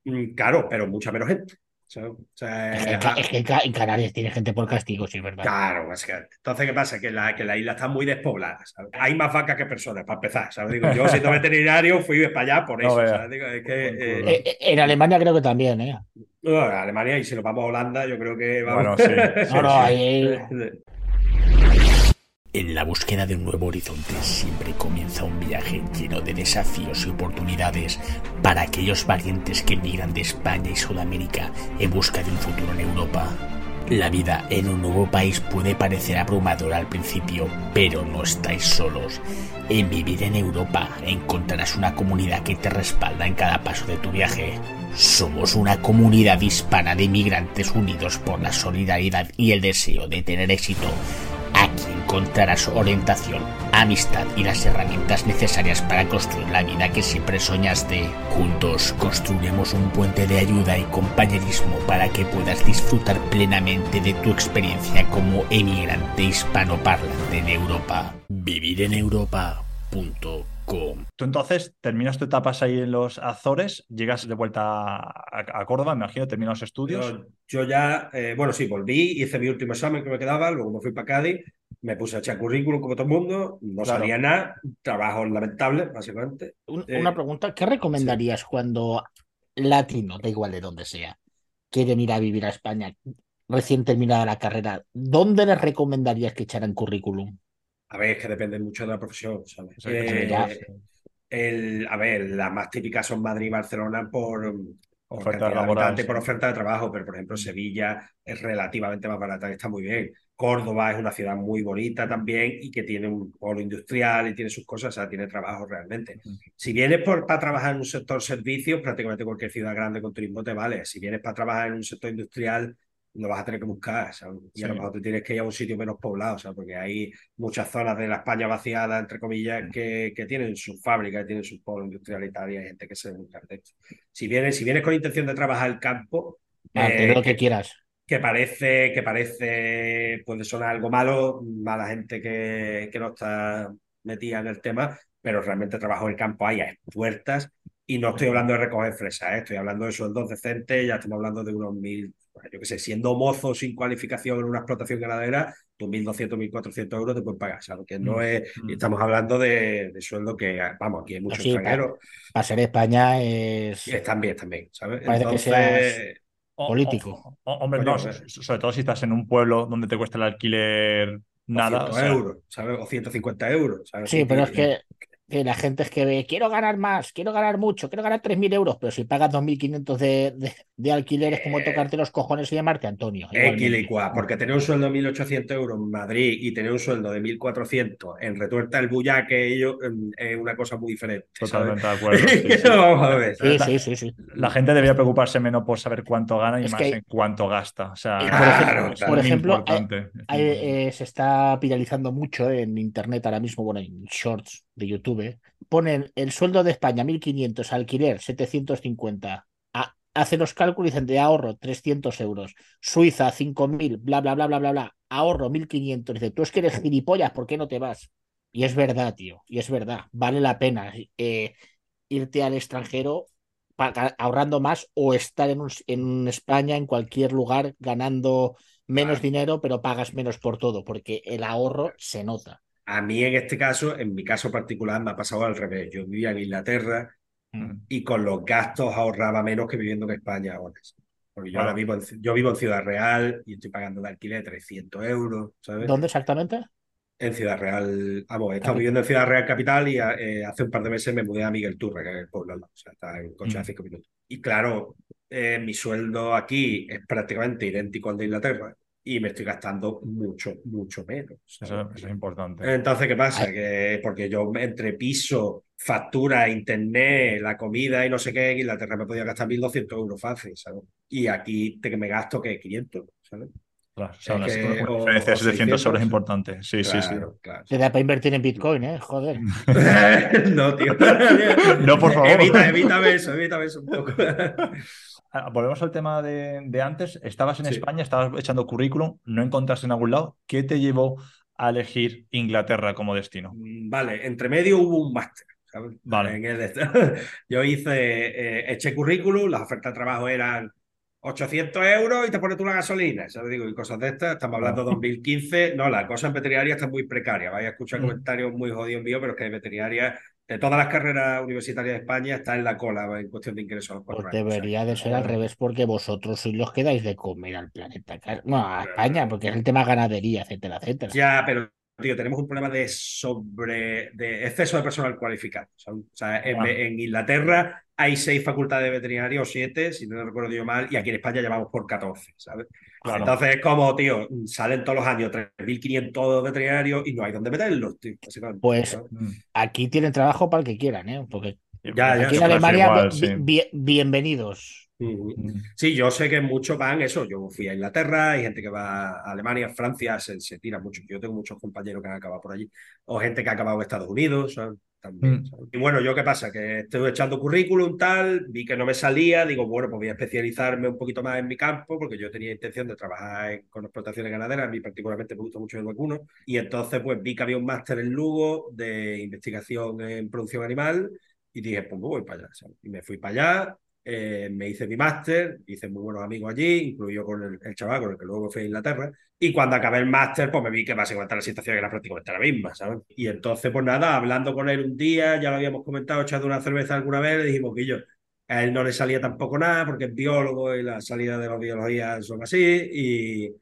Mm, claro, pero mucha menos gente. O sea, es, que, en Canarias tiene gente por castigo, sí, ¿verdad? Claro, es que, entonces, ¿qué pasa? Que la, que la isla está muy despoblada, Hay más vacas que personas, para empezar, ¿sabes? Digo, yo siendo veterinario fui para allá por eso, Digo, es que, eh, eh, en Alemania creo que también, ¿eh? No, en Alemania, y si nos vamos a Holanda, yo creo que vamos. no, no, ahí... En la búsqueda de un nuevo horizonte siempre comienza un viaje lleno de desafíos y oportunidades para aquellos valientes que emigran de España y Sudamérica en busca de un futuro en Europa. La vida en un nuevo país puede parecer abrumadora al principio, pero no estáis solos. En Vivir en Europa encontrarás una comunidad que te respalda en cada paso de tu viaje. Somos una comunidad hispana de inmigrantes unidos por la solidaridad y el deseo de tener éxito Aquí encontrarás orientación, amistad y las herramientas necesarias para construir la vida que siempre soñaste. Juntos construiremos un puente de ayuda y compañerismo para que puedas disfrutar plenamente de tu experiencia como emigrante hispanoparlante en Europa. Vivir en Tú entonces terminas tu etapas ahí en los Azores, llegas de vuelta a, Córdoba, me imagino, terminas los estudios. Yo, ya, eh, bueno, sí, volví, hice mi último examen que me quedaba, luego me fui para Cádiz, me puse a echar currículum como todo el mundo, no sabía nada, trabajo lamentable, básicamente. Eh, una pregunta, ¿qué recomendarías cuando latino, da igual de dónde sea, quieren ir a vivir a España, recién terminada la carrera, ¿dónde les recomendarías que echaran currículum? A ver, es que depende mucho de la profesión, ¿sabes? Eh, el, a ver, las más típicas son Madrid y Barcelona por, oferta de por oferta de trabajo, pero por ejemplo Sevilla es relativamente más barata y está muy bien. Córdoba es una ciudad muy bonita también y que tiene un polo industrial y tiene sus cosas, o sea, tiene trabajo realmente. Si vienes por, para trabajar en un sector servicios, prácticamente cualquier ciudad grande con turismo te vale. Si vienes para trabajar en un sector industrial, lo vas a tener que buscar, Y a lo mejor te tienes que ir a un sitio menos poblado, ¿sabes? Porque hay muchas zonas de la España vaciada, entre comillas, que, que tienen sus fábricas, tienen sus polos industriales y tal, y hay gente que se busca de esto. Si vienes, si vienes con intención de trabajar el campo... Ah, eh, lo que, quieras. Que parece, que parece, puede sonar algo malo, mala gente que, que no está metida en el tema, pero realmente trabajo en el campo hay a puertas y no estoy hablando de recoger fresas, ¿eh? estoy hablando de sueldos decentes, ya estamos hablando de unos mil yo qué sé, siendo mozo sin cualificación en una explotación ganadera, tus 1.200, 1.400 euros te pueden pagar, ¿sabes? Que no mm, es, mm. estamos hablando de, sueldo que, vamos, aquí hay muchos extranjeros. Para, ser España es... Están bien, también, ¿sabes? Parece que político. hombre, no, sobre todo si estás en un pueblo donde te cuesta el alquiler nada. O euros, ¿sabes? O 150 euros, ¿sabes? Sí, pero es que que la gente es que ve, quiero ganar más, quiero ganar mucho, quiero ganar 3.000 euros, pero si pagas 2.500 de, de, de alquiler es como eh, tocarte los cojones y llamarte Antonio. Equilicua, porque tener un sueldo de 1.800 euros en Madrid y tener un sueldo de 1.400 en Retuerta el Bullaque ellos, em, es una cosa muy diferente. Totalmente de acuerdo. Sí, sí. sí, sí, La gente debería preocuparse menos por saber cuánto gana y más en cuánto gasta. O sea, por ejemplo, eh, se está viralizando mucho en internet ahora mismo, bueno, en shorts de YouTube, ponen el sueldo de España 1.500, alquiler 750, hace los cálculos y dicen de ahorro 300 euros, Suiza 5.000, bla, bla, bla, bla, bla, bla, ahorro 1.500. Dice, tú es que eres gilipollas, ¿por qué no te vas? Y es verdad, tío, y es verdad, vale la pena eh, irte al extranjero ahorrando más o estar en, en España, en cualquier lugar, ganando menos dinero, pero pagas menos por todo, porque el ahorro se nota. A mí en este caso, en mi caso particular, me ha pasado al revés. Yo vivía en Inglaterra mm. y con los gastos ahorraba menos que viviendo en España ahora. Porque yo ahora vivo en, yo vivo en Ciudad Real y estoy pagando de alquiler 300 euros, ¿sabes? ¿Dónde exactamente? En Ciudad Real, vamos, he estado viviendo en Ciudad Real Capital y eh, hace un par de meses me mudé a Miguel Turra, que es el pueblo, o sea, está en coche mm. cinco minutos. Y claro, eh, mi sueldo aquí es prácticamente idéntico al de Inglaterra, y me estoy gastando mucho, mucho menos. Eso, es importante. Entonces, ¿qué pasa? Que porque yo entre piso, factura, internet, la comida y no sé qué, en Inglaterra me podía gastar 1.200 euros fácil, ¿sabes? Y aquí te, que me gasto que 500, ¿sabes? Claro, una, diferencia de 700 euros importante. Sí, sí, sí. Claro. Te da para invertir en Bitcoin, ¿eh? Joder. no, tío. no, por favor. Evita, evítame eso, evítame eso un poco. Ah, volvemos al tema de, antes. Estabas en España, estabas echando currículum, no encontraste en algún lado. ¿Qué te llevó a elegir Inglaterra como destino? Mm, vale, entre medio hubo un máster. Vale. Yo hice, eh, eché currículum, las ofertas de trabajo eran 800 euros y te pones tú la gasolina, ¿sabes? Digo, y cosas de estas, estamos hablando de 2015, no, la cosa en veterinaria está muy precaria, vais a escuchar mm. comentarios muy jodidos míos, pero es que en veterinaria de todas las carreras universitarias de España está en la cola en cuestión de ingresos. Pues debería de ser al revés porque vosotros sois los que dais de comer al planeta. No, a España, porque es el tema ganadería, etcétera, etcétera. Ya, pero tío, tenemos un problema de sobre de exceso de personal cualificado. O sea, en, Inglaterra hay seis facultades de veterinario, o siete, si no recuerdo yo mal, y aquí en España llevamos por 14, ¿sabes? Entonces, como, tío, salen todos los años 3.500 veterinarios y no hay dónde meterlos, tío. Pues mm. aquí tienen trabajo para el que quieran, ¿eh? Porque ya, aquí en Alemania, bienvenidos. Mm. Sí, yo sé que muchos van eso. Yo fui a Inglaterra, hay gente que va a Alemania, Francia, se, tira mucho. Yo tengo muchos compañeros que han acabado por allí, o gente que ha acabado en Estados Unidos. También, mm. Y bueno, yo qué pasa, que estoy echando currículum, tal, vi que no me salía, digo, bueno, pues voy a especializarme un poquito más en mi campo, porque yo tenía intención de trabajar con explotaciones ganaderas, a mí particularmente me gusta mucho el vacuno, y entonces pues vi que había un máster en Lugo de investigación en producción animal, y dije, pues me voy para allá, y me fui para allá, eh, me hice mi máster, hice muy buenos amigos allí, incluyo con el, chaval con el que luego fui a Inglaterra. Y cuando acabé el máster, pues me vi que básicamente la situación era prácticamente la misma, ¿sabes? Y entonces, pues nada, hablando con él un día, ya lo habíamos comentado, echando una cerveza alguna vez, le dijimos que yo, a él no le salía tampoco nada, porque es biólogo y las salidas de la biología son así. Y,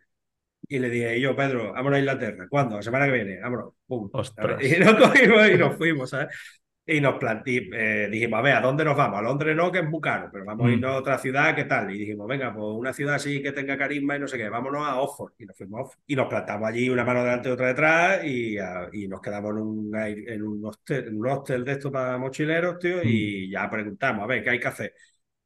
y le dije, yo, Pedro, vámonos a Inglaterra. ¿Cuándo? La semana que viene, vámonos. Pum. Y nos cogimos y nos fuimos, ¿sabes? Y nos eh, dijimos, a ver, ¿a dónde nos vamos? A Londres no, que es muy caro, pero vamos a irnos a mm. otra ciudad, ¿qué tal? Y dijimos, venga, pues una ciudad así que tenga carisma y no sé qué, vámonos a Oxford. Y nos fuimos a Oxford. Y nos plantamos allí una mano delante y otra detrás y, y nos quedamos en un, en, un hostel, en un hostel de estos para mochileros, tío, y mm. ya preguntamos, a ver, ¿qué hay que hacer?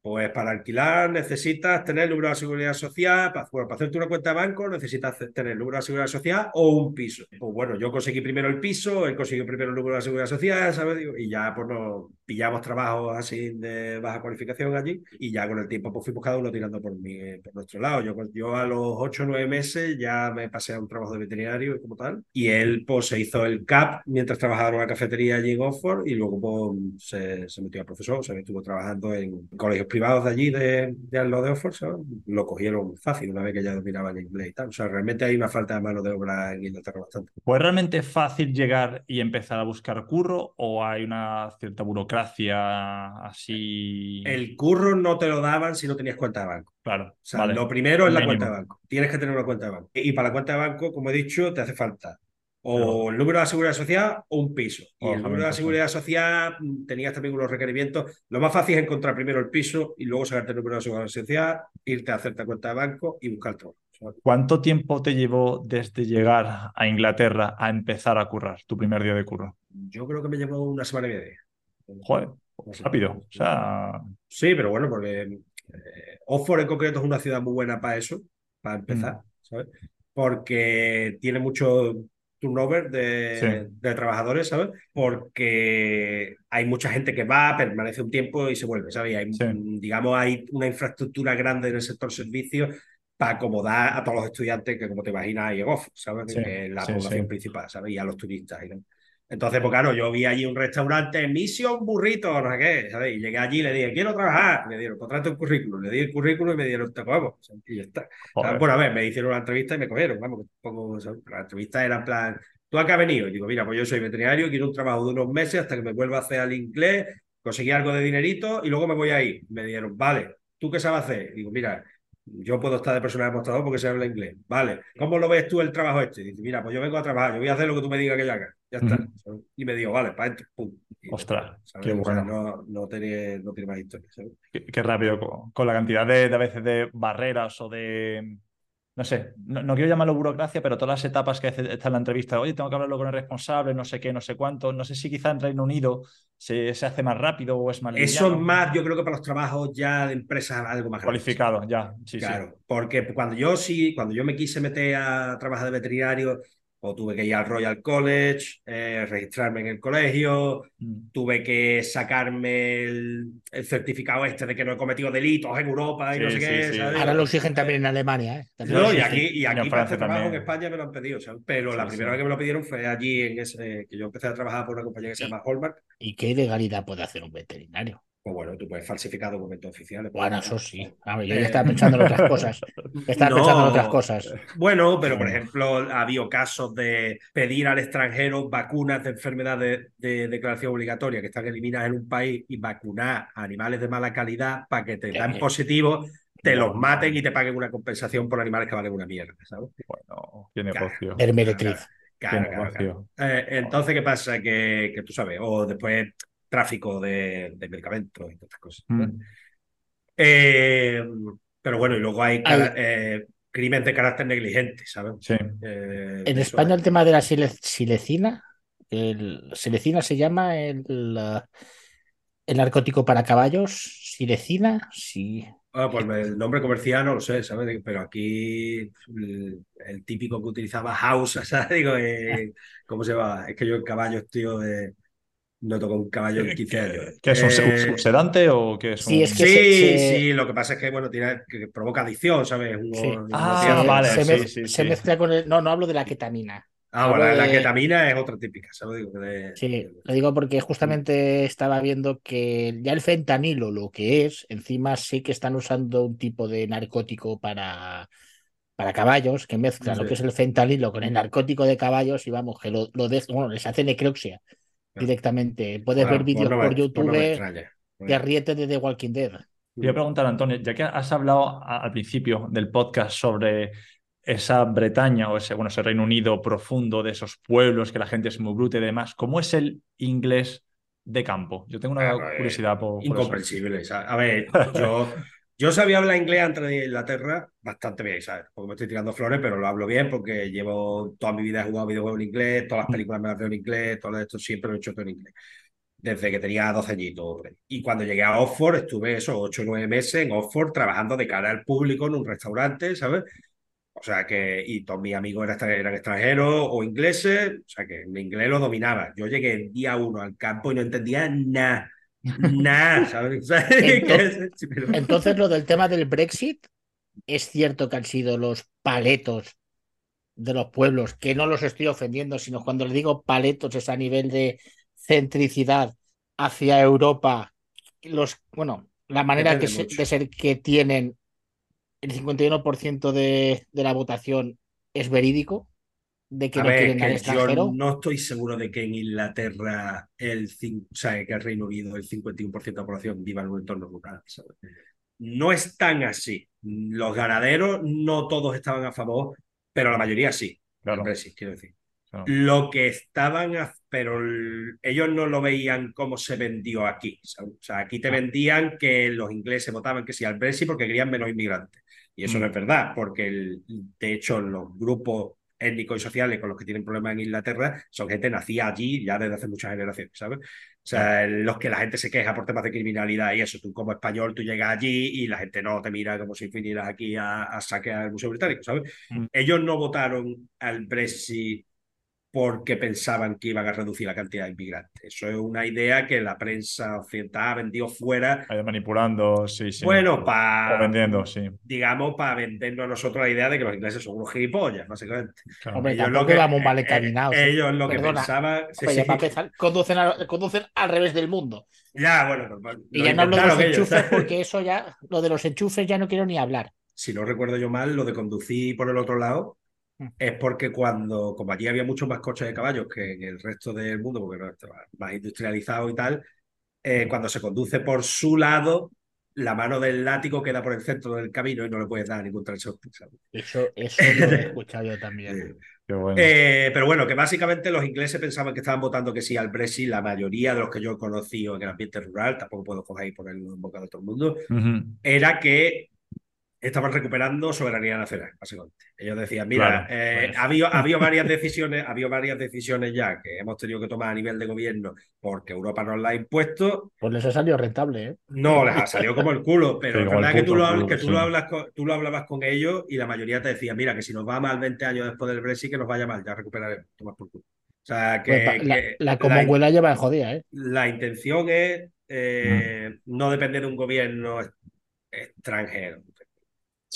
Pues para alquilar necesitas tener el número de seguridad social, para, para hacerte una cuenta de banco necesitas tener el número de seguridad social o un piso. Pues bueno, yo conseguí primero el piso, él consiguió primero el número de seguridad social, ¿sabes? Y ya pues nos pillamos trabajos así de baja cualificación allí y ya con el tiempo pues fuimos cada uno tirando por, mi, por nuestro lado. Yo, yo a los 8 o 9 meses ya me pasé a un trabajo de veterinario como tal y él pues se hizo el CAP mientras trabajaba en una cafetería allí en Oxford y luego pues se, se metió a profesor, o sea, estuvo trabajando en colegios privados de allí de, de lo de Oxford, lo cogieron fácil una vez que ya dominaban el inglés y tal. O sea, realmente hay una falta de mano de obra en Inglaterra bastante. ¿Fue realmente fácil llegar y empezar a buscar curro o hay una cierta burocracia así? El curro no te lo daban si no tenías cuenta de banco. Claro. O sea, lo primero es la cuenta de banco. Tienes que tener una cuenta de banco. Y para la cuenta de banco, como he dicho, te hace falta o el número de la seguridad social o un piso. Y el número de la seguridad social mm, tenías también unos requerimientos. Lo más fácil es encontrar primero el piso y luego sacarte el número de la seguridad social, irte a hacerte cuenta de banco y buscar todo. ¿Cuánto tiempo te llevó desde llegar a Inglaterra a empezar a currar tu primer día de curro? Yo creo que me llevó una semana y media. Joder, rápido. O sea... Sí, pero bueno, porque eh, Oxford en concreto es una ciudad muy buena para eso, para empezar, mm. ¿sabes? Porque tiene mucho turnover de, de, trabajadores, ¿sabes? Porque hay mucha gente que va, permanece un tiempo y se vuelve, ¿sabes? hay, digamos, hay una infraestructura grande en el sector servicios para acomodar a todos los estudiantes que, como te imaginas, hay en off, ¿sabes? Que es la población principal, ¿sabes? Y a los turistas. Entonces, pues claro, yo vi allí un restaurante, Mission Burrito, no sé qué, ¿sabes? Y llegué allí y le dije, quiero trabajar. Me dieron, contrato el currículum. Le di el currículum y me dieron, te cogemos. Y ya está. Bueno, a ver, me hicieron una entrevista y me cogieron. Vamos, pongo, la entrevista era en plan, ¿tú a qué has venido? Y digo, mira, pues yo soy veterinario, quiero un trabajo de unos meses hasta que me vuelva a hacer al inglés, conseguí algo de dinerito y luego me voy a ir. Me dijeron, vale, ¿tú qué sabes hacer? Y digo, mira, yo puedo estar de personal demostrador porque se habla inglés. Vale, ¿cómo lo ves tú el trabajo este? dice, mira, pues yo vengo a trabajar, yo voy a hacer lo que tú me digas que yo haga. Ya está. Y me digo, vale, para adentro, pum. Ostras, qué bueno. no, no, tiene, no tiene más historia. Qué, rápido, con, la cantidad de, a veces de barreras o de no sé, no, quiero llamarlo burocracia, pero todas las etapas que está en la entrevista, oye, tengo que hablarlo con el responsable, no sé qué, no sé cuánto, no sé si quizá en Reino Unido se, se hace más rápido o es más Eso es más, yo creo que para los trabajos ya de empresas algo más Cualificado, ya, sí, Claro, porque cuando yo sí, cuando yo me quise meter a trabajar de veterinario, o tuve que ir al Royal College, eh, registrarme en el colegio, mm. tuve que sacarme el, certificado este de que no he cometido delitos en Europa y no sé qué. Ahora lo exigen también en Alemania. ¿eh? no, y aquí, y aquí para hacer trabajo en España me lo han pedido, pero la primera vez que me lo pidieron fue allí, en ese, que yo empecé a trabajar por una compañía que se llama Hallmark. ¿Y qué legalidad puede hacer un veterinario? Pues bueno, tú puedes falsificar documentos oficiales. Bueno, eso sí. yo ya estaba pensando en otras cosas. Estaba pensando en otras cosas. Bueno, pero por ejemplo, ha habido casos de pedir al extranjero vacunas de enfermedades de, declaración obligatoria que están eliminadas en un país y vacunar a animales de mala calidad para que te dan positivo, te los maten y te paguen una compensación por animales que valen una mierda, ¿sabes? Bueno, tiene negocio. Claro, claro, eh, entonces, ¿qué pasa? Que, que tú sabes, o después tráfico de, medicamentos y estas cosas. Mm. Eh, pero bueno, y luego hay, eh, crímenes de carácter negligente, ¿sabes? Eh, en España el tema de la silecina, el silecina se llama el, el narcótico para caballos, silecina, sí. Ah, pues el nombre comercial no lo sé, ¿sabes? Pero aquí el, típico que utilizaba House, ¿sabes? Digo, ¿cómo se va? Es que yo el caballo, tío, de no toco un caballo en 15 años. ¿Qué es un eh, sedante o qué es Sí, es que sí, sí, lo que pasa es que, bueno, tiene, que provoca adicción, ¿sabes? ah, vale, se, sí, se mezcla con el... No, no hablo de la ketamina. Ah, bueno, la ketamina es otra típica, ¿sabes? Sí, lo digo porque justamente estaba viendo que ya el fentanilo, lo que es, encima sí que están usando un tipo de narcótico para, para caballos que mezcla lo que es el fentanilo con el narcótico de caballos y vamos, que lo, lo bueno, les hace necropsia directamente. Puedes ver vídeos por YouTube de Arriete de The Walking Dead. A preguntar, Antonio, ya que has hablado al principio del podcast sobre esa Bretaña o ese, bueno, ese Reino Unido profundo de esos pueblos que la gente es muy bruta y demás, ¿cómo es el inglés de campo? Yo tengo una curiosidad por, Incomprensible. A ver, yo, yo sabía hablar inglés antes de Inglaterra bastante bien, ¿sabes? Porque me estoy tirando flores, pero lo hablo bien porque llevo toda mi vida he jugado videojuegos en inglés, todas las películas me las veo en inglés, todo esto siempre lo he hecho todo en inglés. Desde que tenía 12 añitos. Y cuando llegué a Oxford, estuve esos 8 o 9 meses en Oxford trabajando de cara al público en un restaurante, ¿sabes? O sea que, y todos mis amigos eran, extranjeros o ingleses, o sea que el inglés lo dominaba. Yo llegué el día uno al campo y no entendía nada Nada, Entonces, lo del tema del Brexit, es cierto que han sido los paletos de los pueblos, que no los estoy ofendiendo, sino cuando le digo paletos es a nivel de centricidad hacia Europa, los, bueno, la manera que de ser que tienen el 51% de, de la votación es verídico de que no quieren al extranjero. Yo no estoy seguro de que en Inglaterra, el, o sea, que el Reino Unido, el 51% de la población viva en un entorno rural. No es tan así. Los ganaderos no todos estaban a favor, pero la mayoría sí. Claro. quiero decir. Lo que estaban, pero ellos no lo veían como se vendió aquí. O sea, aquí te vendían que los ingleses votaban que sí al Brexit porque querían menos inmigrantes. Y eso no mm. es verdad, porque el, de hecho los grupos étnicos y sociales con los que tienen problemas en Inglaterra son gente nacida allí ya desde hace muchas generaciones, ¿sabes? O sea, los que la gente se queja por temas de criminalidad y eso, tú como español, tú llegas allí y la gente no te mira como si vinieras aquí a, a saquear el Museo Británico, ¿sabes? Mm. Ellos no votaron al Brexit porque pensaban que iban a reducir la cantidad de inmigrantes. Eso es una idea que la prensa occidental ha vendido fuera. manipulando, sí, sí. Bueno, para. vendiendo, sí. Digamos, para vendernos a nosotros la idea de que los ingleses son unos gilipollas, básicamente. Hombre, ellos lo que vamos mal encaminados. Eh, ellos lo que pensaban. conducen, conducen al revés del mundo. Ya, bueno. y ya no hablo de los enchufes, porque eso ya. Lo de los enchufes ya no quiero ni hablar. Si no recuerdo yo mal, lo de conducir por el otro lado. Es porque cuando, como allí había muchos más coches de caballos que en el resto del mundo, porque no estaba más industrializado y tal, eh, cuando se conduce por su lado, la mano del látigo queda por el centro del camino y no le puedes dar ningún transporte. Eso, eso lo he escuchado yo también. Eh, pero bueno, que básicamente los ingleses pensaban que estaban votando que sí al Brexit, la mayoría de los que yo he conocido en el ambiente rural, tampoco puedo coger y ponerlo en boca de todo el mundo, era que estaban recuperando soberanía nacional, básicamente. Ellos decían, mira, Claro, eh, ha, habido, ha habido varias decisiones, ha habido varias decisiones ya que hemos tenido que tomar a nivel de gobierno porque Europa nos la ha impuesto. Pues les ha salido rentable, ¿eh? No, les ha salido como el culo, pero Sí, es verdad que, tú lo, culo, que tú sí. lo hablas con- tú lo hablabas con ellos y la mayoría te decía, mira, que si nos va mal 20 años después del Brexit, que nos vaya mal, ya recuperaremos. Tomas por culo. O sea, que, Pues que la la- Commonwealth la lleva en jodida, ¿eh? la intención es eh, Mm. no depender de un gobierno ex- extranjero.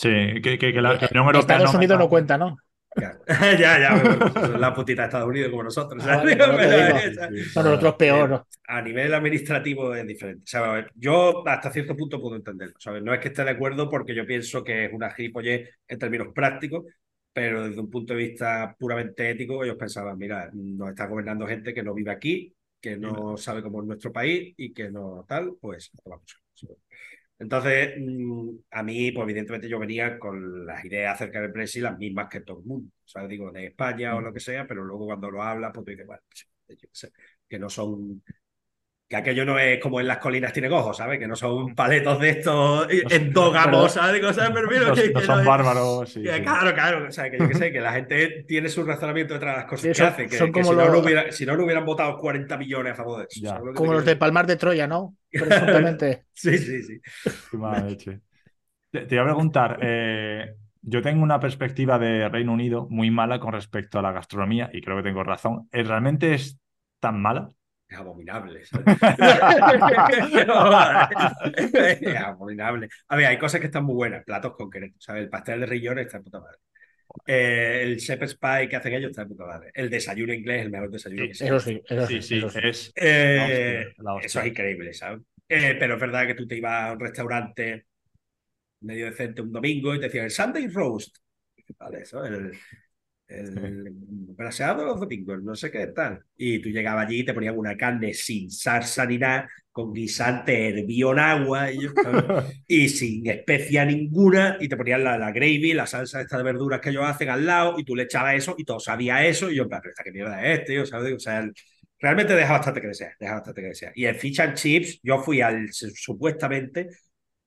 Sí, que, que- que la, la Unión Europea. Estados no Unidos no cuenta, ¿no? Ya, ya, ya, bueno, la putita de Estados Unidos como nosotros. Ah, vale, Bueno, nosotros peor. ¿no? a nivel administrativo es diferente. ¿sabes? Yo hasta cierto punto puedo entenderlo. ¿sabes? No es que esté de acuerdo porque yo pienso que es una gilipollez en términos prácticos, pero desde un punto de vista puramente ético, ellos pensaban, mira, nos está gobernando gente que no vive aquí, que no sabe cómo es nuestro país y que no tal, pues vamos. Entonces, mm, a mí, pues evidentemente yo venía con las ideas acerca del Brexit las mismas que todo el mundo, ¿sabes? Digo, de España o lo que sea, pero luego cuando lo hablas, pues tú dices, bueno, pues, que no son que aquello no es como en las colinas tiene ojos, ¿sabes? Que no son paletos de estos endógamos, ¿sabes? Mira, No, que, no que son bárbaros. sí, que sí. Claro, claro, o sea, que yo que sé, que la gente tiene su razonamiento detrás de las cosas Sí, que son- hace, que, son que como si, no, los- no hubiera, si no, no hubieran votado 40 millones a favor de eso. Ya. ¿sabes lo Como los de Palmar de Troya, ¿no? Presuntamente. Sí, sí, sí. Te, te iba a preguntar, eh, yo tengo una perspectiva de Reino Unido muy mala con respecto a la gastronomía y creo que tengo razón. ¿Eh, ¿Realmente es tan mala? Es abominable. ¿sabes? es abominable. A ver, hay cosas que están muy buenas, platos concretos. ¿sabes? El pastel de riñones está de puta madre. Eh, el shepherd's pie que hacen ellos está de puta madre. El desayuno inglés, el mejor desayuno que Eso sí, eso sí. Sí, sí, eso sí. es Eh, la hostia, la hostia. eso es increíble, ¿sabes? Eh, pero es verdad que tú te ibas a un restaurante medio decente un domingo y te decían el Sunday roast. Vale, eso, el, el braseado los domingos, no sé qué tal. Y tú llegabas allí y te ponían una carne sin salsa ni nada, con guisante hervido en agua y, yo, y sin especia ninguna, y te ponían la, la gravy, la salsa esta de verduras que ellos hacen al lado, y tú le echabas eso, y todo sabía eso, y yo, pero esta qué mierda es este, ¿sabes? O sea, el- realmente deja bastante que desear, deja bastante que desear. Y en Fish and Chips, yo fui al supuestamente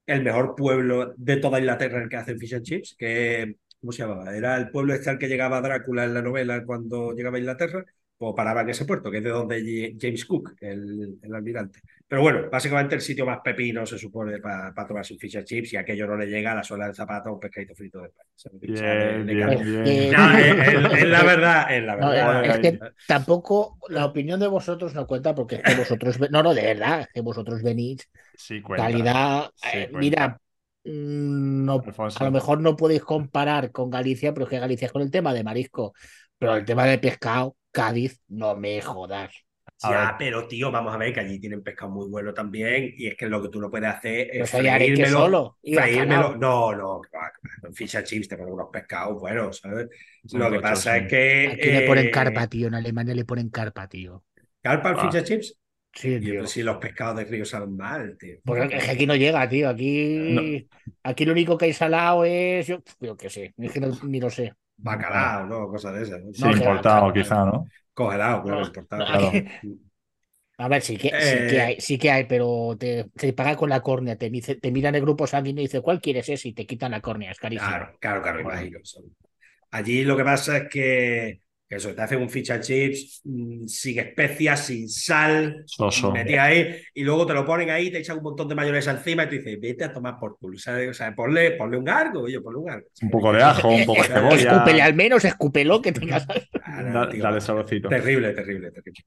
el mejor pueblo de toda Inglaterra en el que hacen Fish and Chips, que, ¿cómo se llamaba? Era el pueblo este al que llegaba Drácula en la novela cuando llegaba a Inglaterra, pues paraba en ese puerto, que es de donde James Cook, el, el almirante. Pero bueno, básicamente el sitio más pepino se supone para tomarse un Fish and Chips y aquello no le llega a la suela del zapato a un pescadito frito de. O de- Bien, bien, bien. Eh, No, es, es- es la verdad, es la No, verdad. es que tampoco la opinión de vosotros no cuenta porque es que vosotros, no, no, de verdad, es que vosotros venís, Sí, cuenta. calidad, Sí, eh, cuenta. mira, no, Alfonso. a lo mejor no podéis comparar con Galicia, pero es que Galicia es con el tema de marisco, pero el tema de pescado, Cádiz, no me jodas. A Ya, ver. pero tío, vamos a ver que allí tienen pescado muy bueno también y es que lo que tú no puedes hacer es freírmelo. solo freírmelo. No, no, fish and chips te ponen unos pescados buenos, ¿sabes? Son Lo que pasa sí. es que. Aquí le ponen eh, carpa, tío, en Alemania le ponen carpa, tío. ¿Carpa al Ah. fish and chips? Sí, Y tío. pero si los pescados de río saben mal, tío. Porque es que aquí no llega, tío. Aquí, aquí lo único que hay salado es. Yo, yo qué sé, es que no- ni lo sé. Bacalao, ¿no? Cosas de esas. ¿no? Sí, No, que importado, quizá, ¿no? Congelado, claro, No, importado. Claro. A ver, sí que, sí Eh. que hay, sí que hay, pero te, te paga con la córnea, te, te miran el grupo sanguíneo y dice, ¿cuál quieres ese? Y te quitan la córnea, es carísimo. Claro, claro, claro, Bueno. imagino. Allí lo que pasa es que eso, te hacen un fish and chips mm, sin especias, sin sal, Soso. metí ahí, y luego te lo ponen ahí, te echan un montón de mayonesa encima y tú dices, vete a tomar por culo. ¿sabes? O sea, ponle, ponle un gargo, oye, ponle un gargo. Un poco de ajo, un poco de cebolla. Escúpele al menos, escúpelo que tengas. Claro, Da- tío, Dale saborcito. Terrible, terrible, terrible.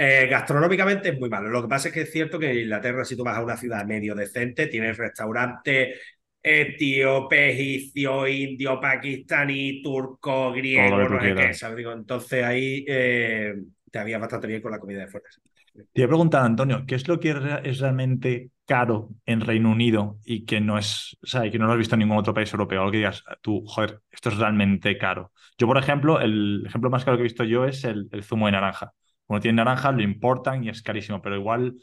Eh, gastronómicamente es muy malo. Lo que pasa es que es cierto que en Inglaterra, si tú vas a una ciudad medio decente, tienes restaurantes etíope, egipcio, indio, pakistaní, turco, griego, entonces ahí eh, te había bastante bien con la comida de fuera. Te iba a preguntar, Antonio, ¿qué es lo que es realmente caro en Reino Unido y que no es, o sea, y que no lo has visto en ningún otro país europeo? Algo que digas, tú, joder, esto es realmente caro. Yo, por ejemplo, el ejemplo más caro que he visto yo es el, el zumo de naranja. Cuando tiene naranja, lo importan y es carísimo, pero igual,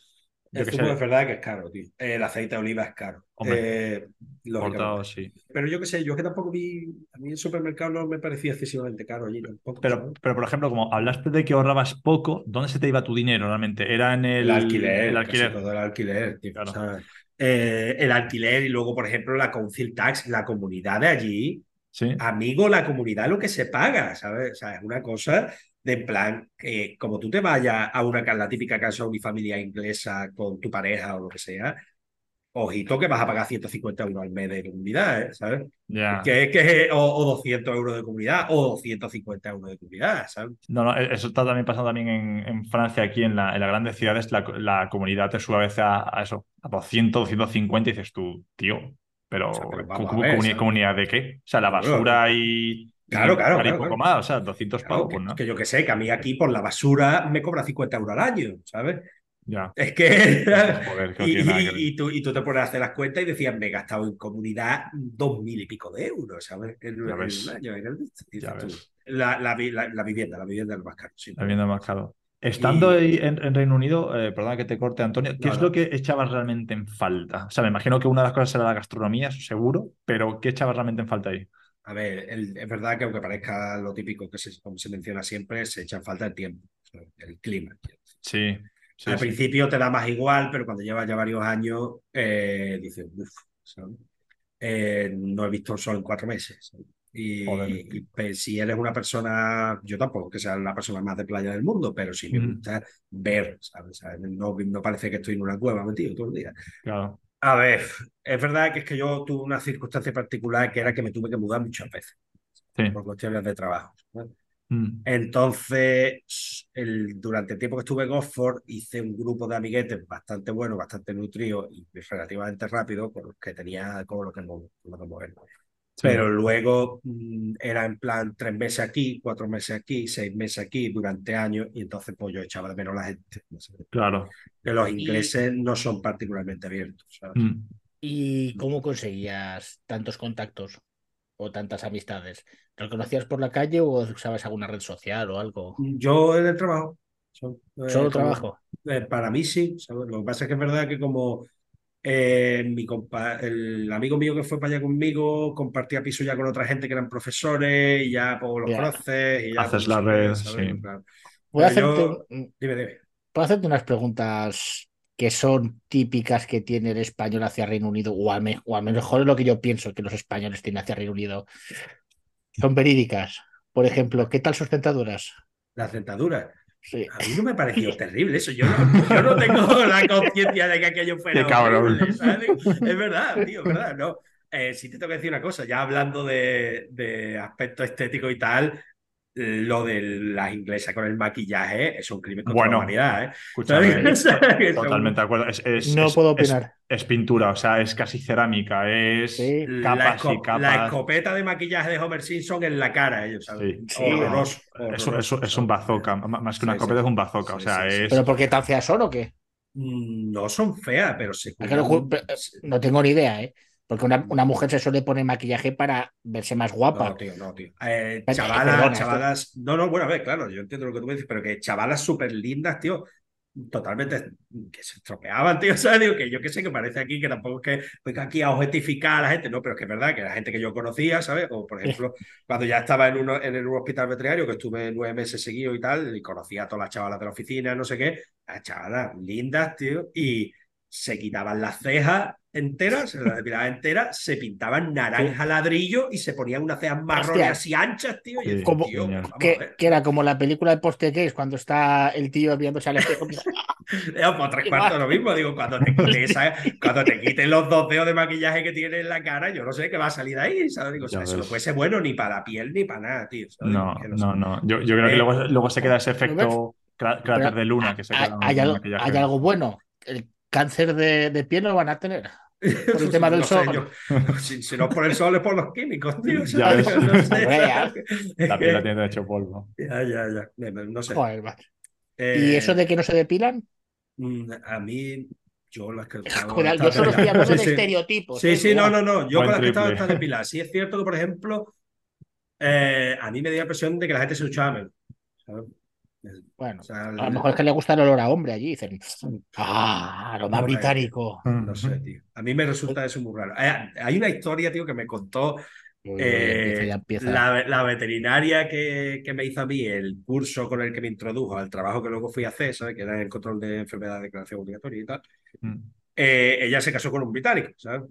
El zumo es verdad que es caro, tío. El aceite de oliva es caro. Hombre. Eh, importado, sí. Pero yo qué sé, yo que tampoco vi, a mí el supermercado no me parecía excesivamente caro allí tampoco. Pero, ¿sabes? pero, por ejemplo, como hablaste de que ahorrabas poco, ¿dónde se te iba tu dinero realmente? ¿Era en el, El alquiler, el alquiler? todo el alquiler, tío. Claro. O sea, eh, el alquiler y luego, por ejemplo, la council tax, la comunidad de allí. Sí. Amigo, la comunidad lo que se paga, ¿sabes? O sea, es una cosa de en plan, que como tú te vayas a una la típica casa unifamilia inglesa con tu pareja o lo que sea, ojito que vas a pagar 150 euros al mes de comunidad, ¿eh? ¿sabes? Ya. Que, que, o, o 200 euros de comunidad o 250 euros de comunidad, ¿sabes? No, no, e-, eso está también pasando también en, en Francia, aquí en, la, en las grandes ciudades, la, la comunidad te sube a veces a, a eso, a 200, 250 y dices tú, tío, pero, O sea, pero ¿cu- vamos cu- a ver. ¿comunidad de qué? O sea, la basura y, Claro, claro, claro, poco claro. más, o sea, 200 Claro, pavos, que, no. que yo que sé, que a mí aquí por la basura me cobra 50 euros al año, ¿sabes? Ya. Es que... Joder, y, tú, y tú te pones a hacer las cuentas y decías, me he gastado en comunidad dos mil y pico de euros, ¿sabes? En, Ya en ves. un año. en dices Ya ves. La, la, la- la vivienda, la vivienda es más caro. sí. La vivienda más caro. Estando Y- ahí en, en Reino Unido, eh, perdona que te corte, Antonio, ¿qué No, es no. lo que echabas realmente en falta? O sea, me imagino que una de las cosas era la gastronomía, seguro, pero ¿qué echabas realmente en falta ahí? A ver, el- es verdad que aunque parezca lo típico que se, como se menciona siempre, se echa en falta el tiempo, el clima. Sí, sí, Al sí. principio te da más igual, pero cuando llevas ya varios años, eh, dices, uff. Eh, no he visto el sol en cuatro meses. Y, y, pues, si eres una persona, yo tampoco que sea la persona más de playa del mundo, pero sí me gusta ver, ¿sabes? ¿sabes? No, no parece que estoy en una cueva metido todo el día. Claro. A ver, es verdad que es que yo tuve una circunstancia particular que era que me tuve que mudar muchas veces Sí. por cuestiones de trabajo. ¿no? Mm. Entonces, el, durante el tiempo que estuve en Oxford, hice un grupo de amiguetes bastante bueno, bastante nutrido y relativamente rápido, con los que tenía con lo que, mo- Sí. Pero luego mm, era en plan tres meses aquí, cuatro meses aquí, seis meses aquí, durante años, y entonces pues yo echaba de menos a la gente. no sé. Claro. Que los Y- ingleses no son particularmente abiertos, ¿sabes? Mm. ¿Y cómo conseguías tantos contactos o tantas amistades? ¿Te lo conocías por la calle o usabas alguna red social o algo? Yo en el trabajo. eh, Solo como- trabajo. Eh, para mí sí, ¿sabes? Lo que pasa es que es verdad que como eh, mi compa el amigo mío que fue para allá conmigo compartía piso ya con otra gente que eran profesores y ya pues los conoces y ya Haces pues, la red, ¿sabes? sí. Claro. Puedo hacerte, yo- Dime, dime. puedo hacerte unas preguntas que son típicas que tiene el español hacia Reino Unido, o al, me- o al mejor es lo que yo pienso que los españoles tienen hacia Reino Unido. Son verídicas. Por ejemplo, ¿qué tal sus dentaduras? Las dentaduras. Sí. A mí no me pareció terrible eso. Yo no, yo no tengo la conciencia de que aquello fuera Qué cabrón. Es verdad, tío, es verdad. No. Eh, sí te tengo que decir una cosa, ya hablando de, de aspecto estético y tal, lo de las inglesas con el maquillaje es un crimen contra Bueno, la humanidad, ¿eh? Totalmente de acuerdo. Es, es- No es- puedo opinar. Es, pintura, o sea, es casi cerámica, es Sí. La, capas y esco- capas. la escopeta de maquillaje de Homer Simpson en la cara, ellos, ¿sabes? Sí. Sí. Horroroso, Es, un- bazooka, más que una Sí, escopeta sí. es un bazooka, o sea, es... ¿Pero por qué tan feas son o qué? Mm, No son feas, pero se ¿A qué no, cuidan- ju- pe- no tengo ni idea, ¿eh? Porque una, una mujer se suele poner maquillaje para verse más guapa. No, tío, no, tío. Eh, chavalas, perdona, chavalas. No, no, bueno, a ver, claro, yo entiendo lo que tú me dices, pero que chavalas súper lindas, tío, totalmente que se estropeaban, tío. O sea, digo que yo que sé que parece aquí que tampoco es que venga aquí a objetificar a la gente, no, pero es que es verdad que la gente que yo conocía, ¿sabes? O por ejemplo, cuando ya estaba en, uno, en el hospital veterinario, que estuve nueve meses seguidos y tal, y conocía a todas las chavalas de la oficina, no sé qué, las chavalas lindas, tío, y se quitaban las cejas enteras, se las depilaban enteras, se pintaban naranja ladrillo y se ponían unas cejas marrones así anchas, tío. Y Sí, decía, Como- tío, Que, que era como la película de Poste Case, cuando está el tío viéndose al espejo. Pues tres cuartos lo mismo, digo, cuando te, quite esa- cuando te quiten los dos dedos de maquillaje que tienes en la cara, yo no sé qué va a salir de ahí, ¿sabes? Digo, o sea, eso no puede ser bueno ni para la piel ni para nada, tío. ¿sabes? No, Que no, sé. no. Yo, yo creo que Eh, luego, luego se queda ese ¿lo efecto crá- cráter de luna que se ¿Hay, queda hay el algo, hay algo bueno? ¿El cáncer de, de piel no lo van a tener? Por el tema del No sé, sol. yo- si, si no es por el sol, es por los químicos, tío. Ya ¿sabes? ves. No sé, Real. La piel la tiene hecho polvo. Ya, ya, ya. No sé. Joder. Eh, ¿Y eso de que no se depilan? mm, A mí, yo las que Joder, yo solo estoy hablando Sí, de sí. estereotipos. Sí, ¿eh? sí, no, no, no. Yo Buen con las que estaba depiladas. Sí es cierto que, por ejemplo, eh, a mí me dio la impresión de que la gente se duchaba menos. Bueno, O sea, a lo mejor es que le gusta el olor a hombre allí. Dicen, ah, lo más No, eh, británico. No sé, tío. A mí me resulta eso muy raro. Eh, Hay una historia, tío, que me contó Uy, eh, empieza, ya empieza. la, la veterinaria que, que me hizo a mí el curso con el que me introdujo al trabajo que luego fui a hacer, ¿sabes? Que era el control de enfermedades de declaración obligatoria y tal. Mm. eh, ella se casó con un británico, ¿sabes?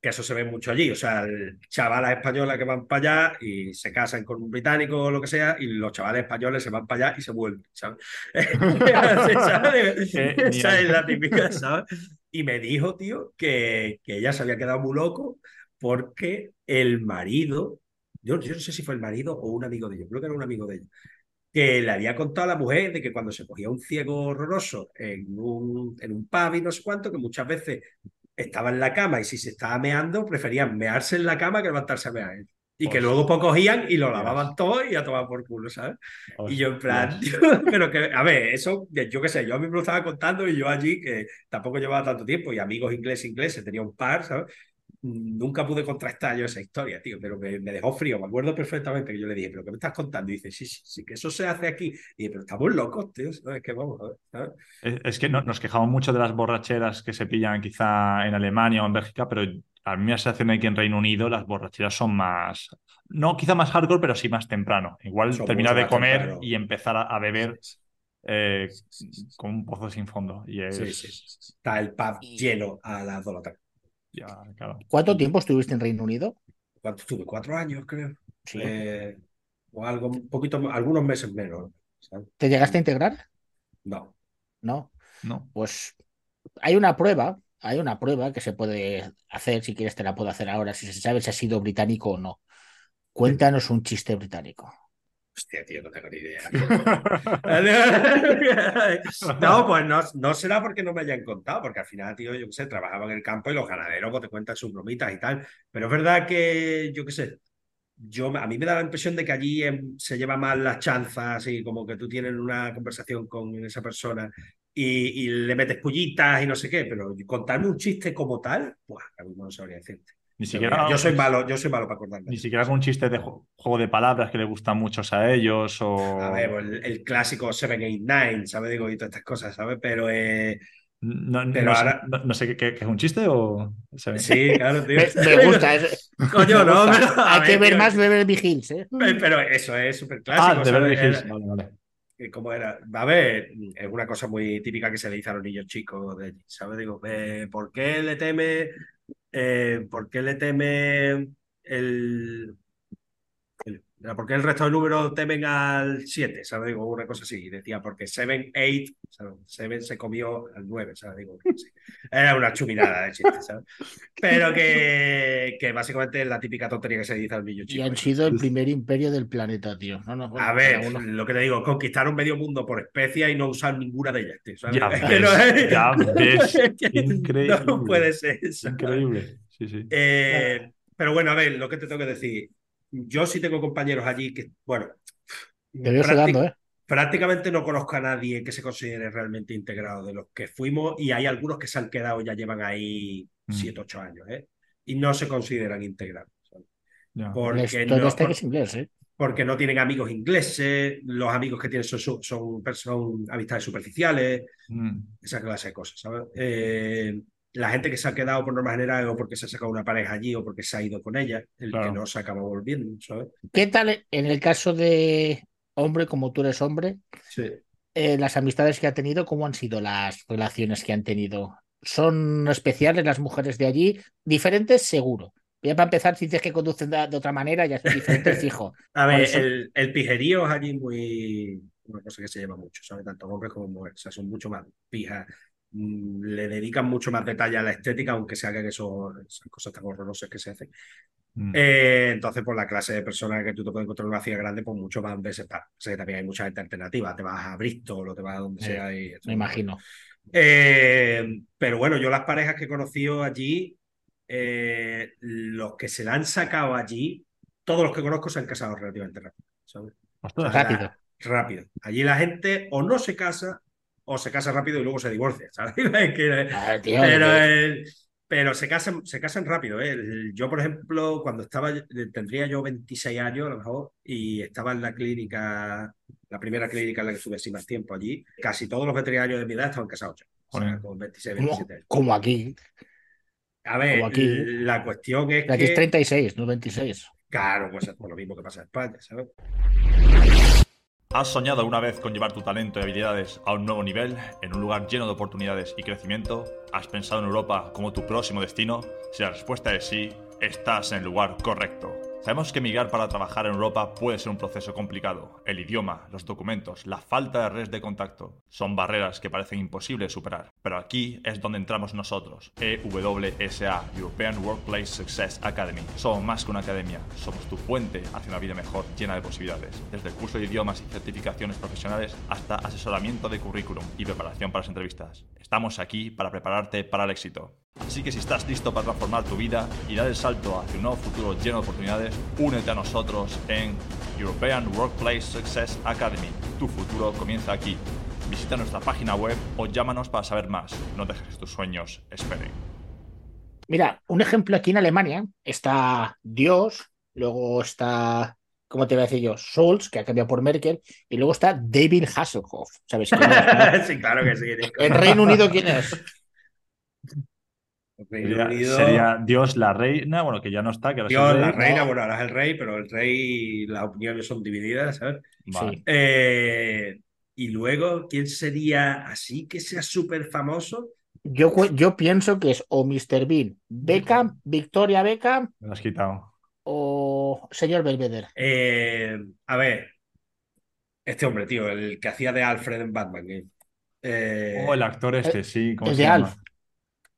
Que eso se ve mucho allí, o sea, chavalas españolas que van para allá y se casan con un británico o lo que sea, y los chavales españoles se van para allá y se vuelven, ¿sabes? ¿sabes? Esa es la típica, ¿sabes? Y me dijo, tío, que, que ella se había quedado muy loco porque el marido, yo, yo no sé si fue el marido o un amigo de ellos, creo que era un amigo de ellos, que le había contado a la mujer de que cuando se cogía un ciego horroroso en un, en un pub y no sé cuánto, que muchas veces estaba en la cama y si se estaba meando, preferían mearse en la cama que levantarse a mear. Y que luego pues cogían y lo lavaban todo y a tomar por culo, ¿sabes? y yo en plan, pero que, a ver, eso, yo qué sé, yo a mí me lo estaba contando y yo allí, que tampoco llevaba tanto tiempo y amigos ingleses, ingleses, tenía un par, ¿sabes? Nunca pude contrastar yo esa historia, tío, pero me, me, dejó frío. Me acuerdo perfectamente que yo le dije, ¿pero qué me estás contando? Y dice, sí, sí, sí, que eso se hace aquí. Y dije, pero estamos locos, tío. Es que vamos, ¿sabes? Es, es, que no, nos quejamos mucho de las borracheras que se pillan quizá en Alemania o en Bélgica, pero a mí me sensación de que en Reino Unido las borracheras son más, no quizá más hardcore, pero sí más temprano. Igual son terminar de comer temprano. y empezar a, a beber. Eh, con un pozo sin fondo. Y es... sí, sí, sí. Está el pub lleno a las 2 de la tarde. Ya, claro. ¿Cuánto tiempo estuviste en Reino Unido? ¿Cuánto estuve? Cuatro años, creo. Sí. Eh, o algo, un poquito, algunos meses menos. ¿sabes? ¿Te llegaste a integrar? No. No. No. Pues hay una prueba, hay una prueba que se puede hacer, si quieres te la puedo hacer ahora, si se sabe si ha sido británico o no. Cuéntanos un chiste británico. Tío, no tengo ni idea. no, pues no, será porque no me hayan contado, porque al final, tío, yo qué sé, trabajaba en el campo y los ganaderos pues, te cuentan sus bromitas y tal. Pero es verdad que, yo qué sé, yo, a mí me da la impresión de que allí se lleva más las chanzas y como que tú tienes una conversación con esa persona y, y le metes pullitas y no sé qué, pero contarme un chiste como tal, pues a mí no sabría decirte. Ni siquiera, yo soy malo, yo soy malo para acordarme. Ni siquiera algún chiste de juego de palabras que le gustan muchos a ellos o... A ver, el, el clásico 789, ¿sabes? Digo, y todas estas cosas, ¿sabes? Pero... Eh... No, pero no, ahora... sé, no, no sé ¿qué, ¿qué, es un chiste o. Sí, claro, tío. Me, me gusta. Es... Coño, no. Me gusta. Pero, Hay ver, que ver tío. más Beverly Hills, ¿eh? Pero eso es súper clásico. Ah, de Beverly. Hills. Vale, vale. ¿Cómo era? A ver, es una cosa muy típica que se le dice a los niños chicos de ¿sabes? Digo, ¿por qué le teme eh, ¿por qué le teme el, el, ¿Por qué el resto de números temen al 7? ¿Sabes? Digo, una cosa así. Decía, porque 7, 8, 7 se comió al 9, ¿sabes? Digo, sí. Era una chuminada de chiste, ¿sabes? Pero que, que básicamente es la típica tontería que se dice al niño chico. Y han sido el primer imperio del planeta, tío. No, no, bueno, A ver, uno... lo que te digo, conquistaron medio mundo por especie y no usar ninguna de ellas, tío. ¿sabes? Ya ves, Pero, ya ves. Increíble. No puede ser. ¿sabes? Increíble. Sí, sí. Eh, pero bueno, a ver, lo que te tengo que decir. Yo sí tengo compañeros allí que, bueno, Te veo ¿eh? prácticamente no conozco a nadie que se considere realmente integrado de los que fuimos y hay algunos que se han quedado, ya llevan ahí Mm. 7, 8 años, ¿eh? Y no se consideran integrados. Porque, Todo no, este por- es inglés, ¿eh? porque no tienen amigos ingleses, los amigos que tienen son, son, son, son amistades superficiales, Mm. esa clase de cosas, ¿sabes? Eh, la gente que se ha quedado por norma general o porque se ha sacado una pareja allí o porque se ha ido con ella, el Claro. que no se acaba volviendo, ¿sabes? ¿Qué tal en el caso de hombre, como tú eres hombre, Sí. eh, las amistades que ha tenido, cómo han sido las relaciones que han tenido? ¿Son especiales las mujeres de allí? Diferentes, seguro. Ya para empezar, si dices que conducen de, de otra manera, ya son diferentes, fijo. A ver, el, el pijerío es allí muy. Una cosa que se lleva mucho, ¿sabes? Tanto hombres como mujeres. O sea, son mucho más pijas. Mm, Le dedican mucho más detalle a la estética, aunque se hagan eso, esas cosas tan horrorosas que se hacen. Mm. Eh, entonces, por la clase de personas que tú te puedes encontrar en una ciudad grande, pues mucho más veces. O sea, que también hay mucha gente alternativa. Te vas a Bristol o te vas a donde sea. Y, Me imagino. Eh, pero bueno, yo las parejas que he conocido allí, eh, los que se la han sacado allí, todos los que conozco se han casado relativamente rápido. ¿sabes? Ostras. Rápido. Rápido. Allí la gente o no se casa o se casa rápido y luego se divorcia. ¿sabes? Es que- Ah, tío, pero, que- el- pero se casan, se casan rápido. ¿eh? El- Yo, por ejemplo, cuando estaba, tendría yo 26 años a lo mejor, y estaba en la clínica, la primera clínica en la que estuve así más tiempo allí, casi todos los veterinarios de mi edad estaban casados ya. O sea, Joder. con 26, como, 27 años. como aquí. A ver, aquí. la cuestión es Aquí es que, 36, no 26. claro, pues es por lo mismo que pasa en España, ¿sabes? ¿Has soñado alguna vez con llevar tu talento y habilidades a un nuevo nivel, en un lugar lleno de oportunidades y crecimiento? ¿Has pensado en Europa como tu próximo destino? Si la respuesta es sí, estás en el lugar correcto. Sabemos que migrar para trabajar en Europa puede ser un proceso complicado. El idioma, los documentos, la falta de redes de contacto son barreras que parecen imposibles superar. Pero aquí es donde entramos nosotros, EWSA, European Workplace Success Academy. Somos más que una academia, somos tu puente hacia una vida mejor llena de posibilidades. Desde el curso de idiomas y certificaciones profesionales hasta asesoramiento de currículum y preparación para las entrevistas. Estamos aquí para prepararte para el éxito. Así que si estás listo para transformar tu vida y dar el salto hacia un nuevo futuro lleno de oportunidades, únete a nosotros en European Workplace Success Academy. Tu futuro comienza aquí. Visita nuestra página web o llámanos para saber más. No dejes que tus sueños esperen. Mira, un ejemplo aquí en Alemania está Dios, luego está, ¿cómo te voy a decir yo? Scholz, que ha cambiado por Merkel, y luego está David Hasselhoff. ¿Sabes quién es? sí, claro que sí. ¿En Reino Unido quién es? Reino Sería, Unido- sería Dios la reina, bueno, que ya no está, que ahora es el Dios, rey. la reina, no. bueno, ahora es el rey, pero el rey, las opiniones son divididas, ¿sabes? Vale. Sí. Eh, y luego, ¿quién sería así que sea súper famoso? Yo, yo pienso que es o Mr. Bean, Beckham, Victoria Beckham Me lo has quitado. o señor Belvedere. Eh, a ver, este hombre, tío, el que hacía de Alfred en Batman. eh. Eh, Oh, el actor este, sí. ¿cómo el se de llama? Alf.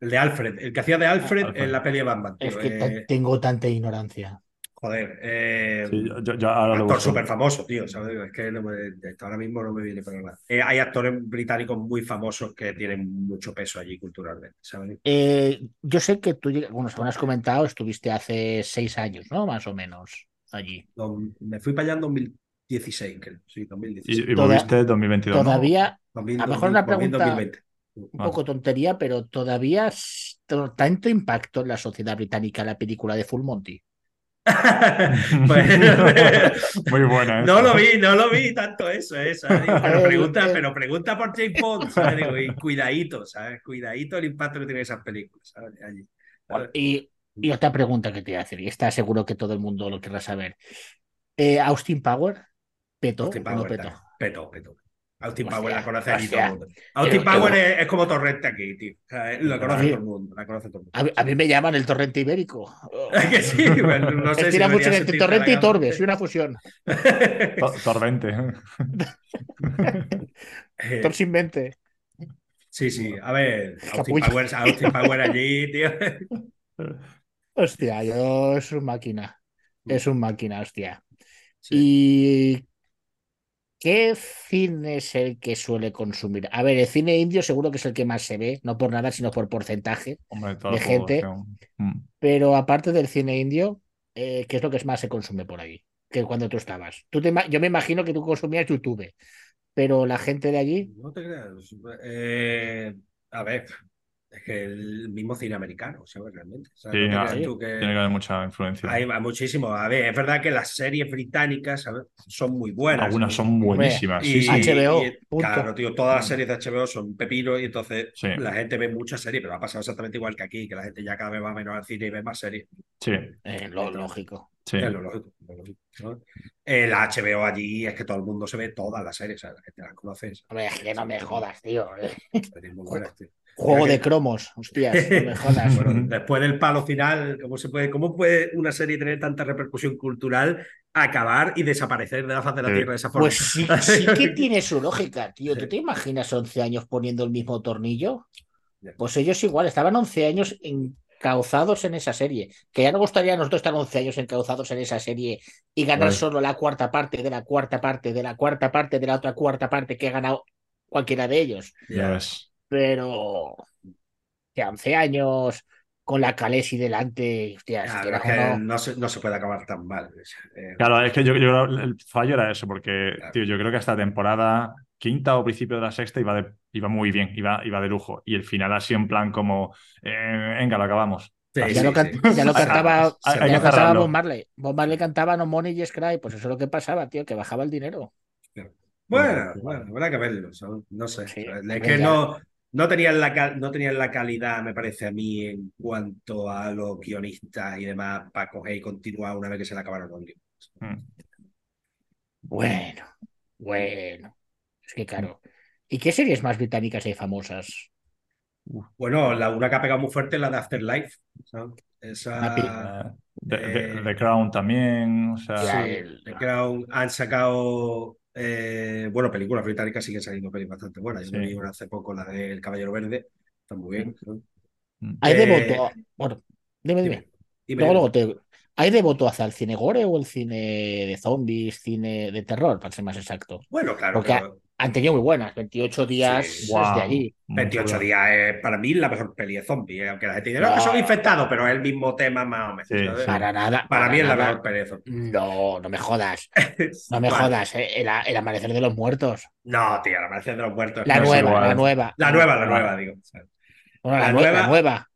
El de Alfred, el que hacía de Alfred, Alfred. en la peli de Batman. tío, Es que eh, tengo tanta ignorancia. joder, eh, Sí, yo, yo- yo ahora lo actor súper famoso, tío, ¿sabes? Es que no me- ahora mismo no me viene para nada. Eh, hay actores británicos muy famosos que tienen mucho peso allí culturalmente, ¿sabes? Eh, yo sé que tú, bueno, según has comentado, estuviste hace seis años, ¿no? Más o menos allí. No, me fui para allá en 2016, creo. Sí, 2016. Y, y volviste 2022, ¿no? Todavía, 2000, a lo mejor una 2000, pregunta- 2020. Un poco tontería, pero todavía tanto impacto en la sociedad británica la película de Full Monty. Pues- Muy buena. No lo vi, no lo vi tanto eso, eh. Digo, Pero Eh, pregunta, eh. pero pregunta por James Bond, ¿sabes? Digo, y cuidadito, ¿sabes? Cuidadito el impacto que tienen esas películas, ¿sabes? Allí. ¿sabes? Y, y otra pregunta que te voy a hacer, y está seguro que todo el mundo lo querrá saber. Eh, Austin Power, ¿petó Austin no Power, petó? tal. peto, peto. Austin Hostia, Power la conoce allí todo el mundo. Austin Pero- Power es, es como Torrente aquí, tío. O sea, la conoce todo el mundo, la conoce todo el mundo. A, mí- a mí me llaman el torrente ibérico. que sí, bueno, no sé si Estira mucho debería entre torrente y torbe, soy una fusión. To- Torrente. Eh, Tor sin mente. Sí, sí, a ver, Austin. Power, Austin Power allí, tío. Hostia, yo es un máquina. Es un máquina, hostia. Sí. ¿Y qué cine es el que suele consumir? A ver, el cine indio seguro que es el que más se ve, no por nada, sino por porcentaje. Hombre, De gente. Mm. Pero aparte del cine indio, eh, ¿qué es lo que más se consume por ahí? Que cuando tú estabas. Tú te yo me imagino que tú consumías YouTube, pero la gente de allí, No te creas. Eh, a ver, es que el mismo cine americano, ¿sabes? Realmente. O sea, Sí, no te ah, tú que- Tiene que haber mucha influencia. Hay muchísimo. A ver, es verdad que las series británicas ¿sabes? son muy buenas. Algunas son buenísimas. Y, Sí, sí. HBO, y, claro, tío, todas las series de HBO son pepino y entonces Sí. la gente ve muchas series, pero ha pasado exactamente igual que aquí, que la gente ya cada vez va menos al cine y ve más series. Sí, eh, lo lógico. sí. Es lo lógico, lo lógico, ¿no? Eh, la HBO allí es que todo el mundo se ve todas las series, ¿sabes? la gente las conoce. Hombre, es que no me jodas, tío. Series muy buenas, tío. Juego de cromos, hostias, no me jodas. Bueno, después del palo final, ¿cómo se puede, cómo puede una serie tener tanta repercusión cultural, acabar y desaparecer de la faz de la Sí. tierra de esa forma? Pues sí, sí que tiene su lógica, tío. ¿Tú te imaginas 11 años poniendo el mismo tornillo? Pues ellos igual, estaban 11 años encauzados en esa serie. Que ya nos gustaría a nosotros estar 11 años encauzados en esa serie y ganar Vale. solo la cuarta parte de la cuarta parte de la cuarta parte de la otra cuarta parte que ha ganado cualquiera de ellos. Ya ves. Pero que 11 años con la Calesi delante, hostia, Claro, quieras es que o no, no, se, no se puede acabar tan mal. Eh, Claro, es que yo, yo creo que el fallo era eso, porque, Claro. tío, yo creo que hasta temporada quinta o principio de la sexta iba, de- iba muy bien, iba, iba de lujo. Y el final así en plan como, eh, venga, lo acabamos. sí, ya, sí, lo, can- sí. ya lo Hay- cantaba, hay- hay ya lo cantaba. Bob Marley. Bob Marley cantaba No Money Just Cry, pues eso es lo que pasaba, tío, que bajaba el dinero. Bueno, bueno, habrá que verlo, no sé. Sí, es que no, no, tenían la, no tenían la calidad, me parece a mí, en cuanto a los guionistas y demás, para coger y continuar una vez que se le acabaron los libros. Mm. Bueno, Bueno, es que claro. ¿Y qué series más británicas hay famosas? Bueno, la, una que ha pegado muy fuerte es la de Afterlife. Esa, The, The- Eh, The Crown también, o sea, sí, The Crown han sacado, eh, bueno, películas británicas siguen saliendo películas bastante buenas. Yo vi una hace poco, la de El Caballero Verde, está muy bien. ¿Hay Eh, devoto? Bueno, dime, dime. Dime, Luego, luego te... ¿Hay devoto hacia el cine gore o el cine de zombies, cine de terror, para ser más exacto? Bueno, claro, Porque pero han tenido muy buenas, 28 días Sí. es Guau, de allí. muy 28 chulo. días es para mí la mejor peli de zombies, eh, aunque la gente dice, no, que son infectados, pero es el mismo tema más o menos. Para nada. Para mí es la mejor peli de zombies. No, no me jodas. No me jodas, eh, el, el amanecer de los muertos. No, tío, la Amanecer de los Muertos. La No nueva, la nueva. La nueva, la Ah. nueva, digo. Bueno, la, la nue- nueva- la nueva.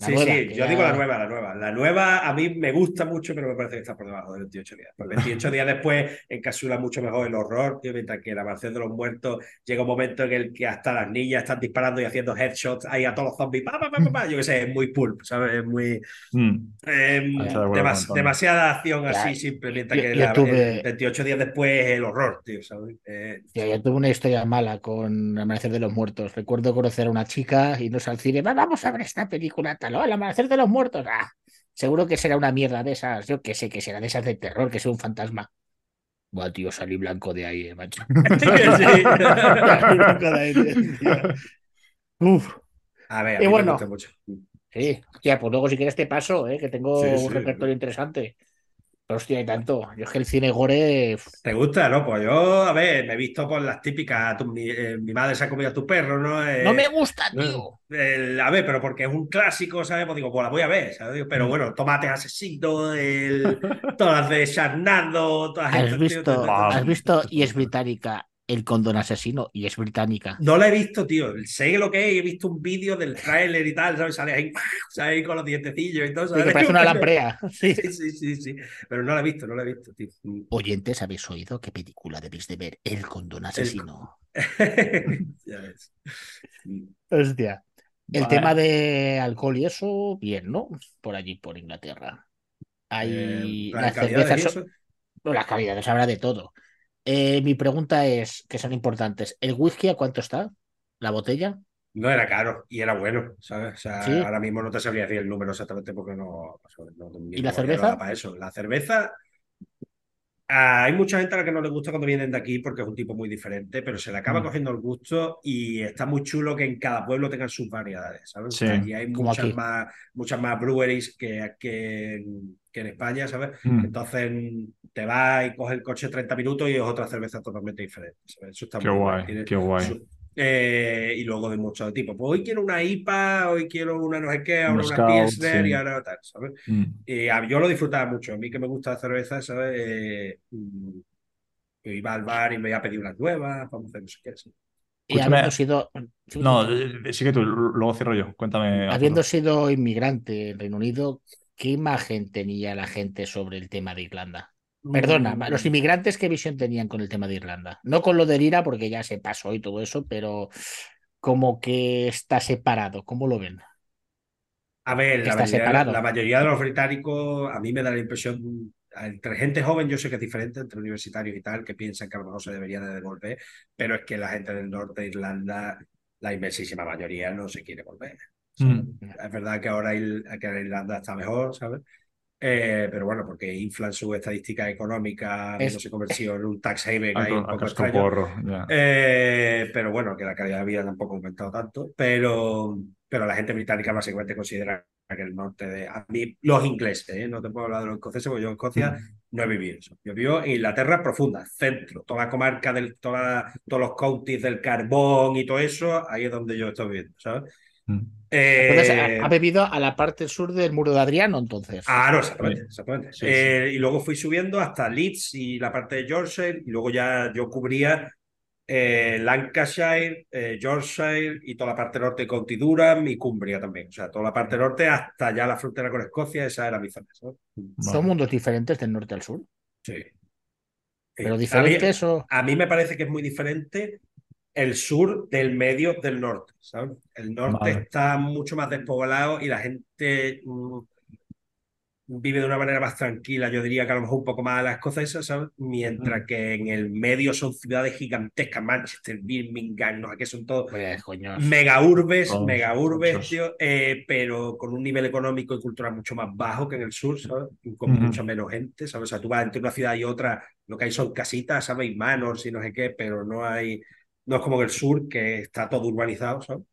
La Sí, nueva, sí, yo ya- digo la nueva, la nueva. La nueva a mí me gusta mucho, pero me parece que está por debajo de 28 días. Porque 28 días después encapsula mucho mejor el horror, tío, mientras que la mansión de los muertos llega un momento en el que hasta las niñas están disparando y haciendo headshots ahí a todos los zombies. Pa, pa, pa, pa, pa. Yo qué sé, es muy pulp, ¿sabes? Es muy. Mm. eh, demas- demasiada acción así, simple, mientras yo- que yo la- tuve- el 28 días después el horror, tío, ¿sabes? Eh, Yo, yo tuve una historia mala con Amanecer de los Muertos. Recuerdo conocer a una chica y nos al cine. "Va, Vamos a ver esta película tal. "Oh, el Amanecer de los Muertos. Ah, seguro que será una mierda de esas. Yo que sé que será de esas de terror, que sea un fantasma. Buah, tío, salí blanco de ahí, eh, macho. Uf. A ver, a Y mí me bueno. gusta mucho. Sí, hostia, pues luego si quieres te paso, ¿eh? que tengo Sí, sí. un repertorio interesante. Pero hostia, hay tanto. Yo es que el cine gore. ¿Te gusta, no? Pues yo, a ver, me he visto por las típicas, tu- mi, eh, mi madre se ha comido a tu perro, ¿no? Eh, No me gusta, tío. el- a ver, pero porque es un clásico, ¿sabes? Pues digo, pues la voy a ver, ¿sabes? Digo, Mm. Pero bueno, Tomates Asesino, el, todas las de Sharnado, todas ¿Has tío, visto. ¿Has visto y es británica el condón asesino? Y es británica. No la he visto, tío. Sé lo que es, he visto un vídeo del tráiler y tal, ¿sabes? Sale ahí, ¿sabes? Ahí con los dientecillos y todo, Sí, parece una lamprea. Sí. Sí, sí, sí, sí. Pero no la he visto, no la he visto, tío. Oyentes, ¿habéis oído qué película debéis de ver? El condón asesino. Ya ves. Hostia. El Vale. tema de alcohol y eso, bien, ¿no? Por allí, por Inglaterra. Hay Eh, las cervezas. son- las calidades habrá de todo. Eh, mi pregunta es, que son importantes. ¿El whisky a cuánto está? ¿La botella? No era caro y era bueno, ¿sabes? O sea, Sí. ahora mismo no te sabría decir el número exactamente porque no. no- ¿Y la cerveza? para eso. La cerveza. ah, hay mucha gente a la que no le gusta cuando vienen de aquí porque es un tipo muy diferente, pero se le acaba Mm. cogiendo el gusto y está muy chulo que en cada pueblo tengan sus variedades, ¿sabes? Sí. Allí hay muchas aquí. más, muchas más breweries que, que, en- que en España, ¿sabes? Mm. Entonces te vas y coges el coche 30 minutos y es otra cerveza totalmente diferente. ¿sabes? Eso está Qué muy guay, Tiene qué guay. su- eh, y luego de muchos tipos. Pues hoy quiero una IPA, hoy quiero una no sé qué, ahora Un una Scout, Pilsner sí. y ahora tal, ¿sabes? Mm. Y a- yo lo disfrutaba mucho. A mí que me gusta la cerveza, ¿sabes? Eh, mm, yo iba al bar y me iba a pedir unas nuevas, vamos a hacer no sé qué. sí. Y Escúchame. habiendo sido, No, eh, sigue tú, luego cierro yo. Cuéntame. habiendo sido inmigrante en Reino Unido, ¿qué imagen tenía la gente sobre el tema de Irlanda? Perdona, Mm, los inmigrantes, ¿qué visión tenían con el tema de Irlanda? No con lo de IRA, porque ya se pasó y todo eso, pero como que está separado. ¿Cómo lo ven? A ver, la mayoría, la mayoría de los británicos, a mí me da la impresión, entre gente joven yo sé que es diferente, entre universitarios y tal, que piensan que a lo mejor se deberían de devolver, pero es que la gente del norte de Irlanda, la inmensísima mayoría no se quiere volver. Mm. Es verdad que ahora Il- que Irlanda está mejor, ¿sabes? Eh, pero bueno, porque inflan su estadística económica, Es- no se convirtió en un tax haven ahí un poco extraño. porro, ya. Eh, pero bueno, que la calidad de vida tampoco ha aumentado tanto, pero, pero la gente británica básicamente considera que el norte de... A mí, los ingleses, ¿eh? no te puedo hablar de los escoceses, porque yo en Escocia no he vivido eso. Yo vivo en Inglaterra profunda, centro, toda la comarca, del, toda, todos los counties del carbón y todo eso, ahí es donde yo estoy viviendo, ¿sabes? Mm. Entonces, Eh, ha, ha bebido a la parte sur del muro de Adriano, entonces. Ah, no, exactamente. exactamente. Sí, Eh, Y luego fui subiendo hasta Leeds y la parte de Yorkshire, y luego ya yo cubría eh, Lancashire, eh, Yorkshire y toda la parte norte de County Durham y Cumbria también. O sea, toda la parte norte hasta ya la frontera con Escocia, esa era mi zona. Son mundos diferentes del norte al sur. Sí. Pero Eh, diferentes a mí, o. a mí me parece que es muy diferente el sur del medio del norte, ¿sabes? El norte Vale. está mucho más despoblado y la gente mm, vive de una manera más tranquila, yo diría que a lo mejor un poco más las cosas esas, ¿sabes? Mientras Mm. que en el medio son ciudades gigantescas, Manchester, Birmingham, no sé qué son todos Pues, mega urbes, Todos mega urbes, tío, eh, pero con un nivel económico y cultural mucho más bajo que en el sur, ¿sabes? Y con Ujú. mucha menos gente, ¿sabes? O sea, tú vas entre una ciudad y otra, lo que hay son casitas, ¿sabes? Y manos y no sé qué, pero no hay, no es como en el sur, que está todo urbanizado, ¿sabes?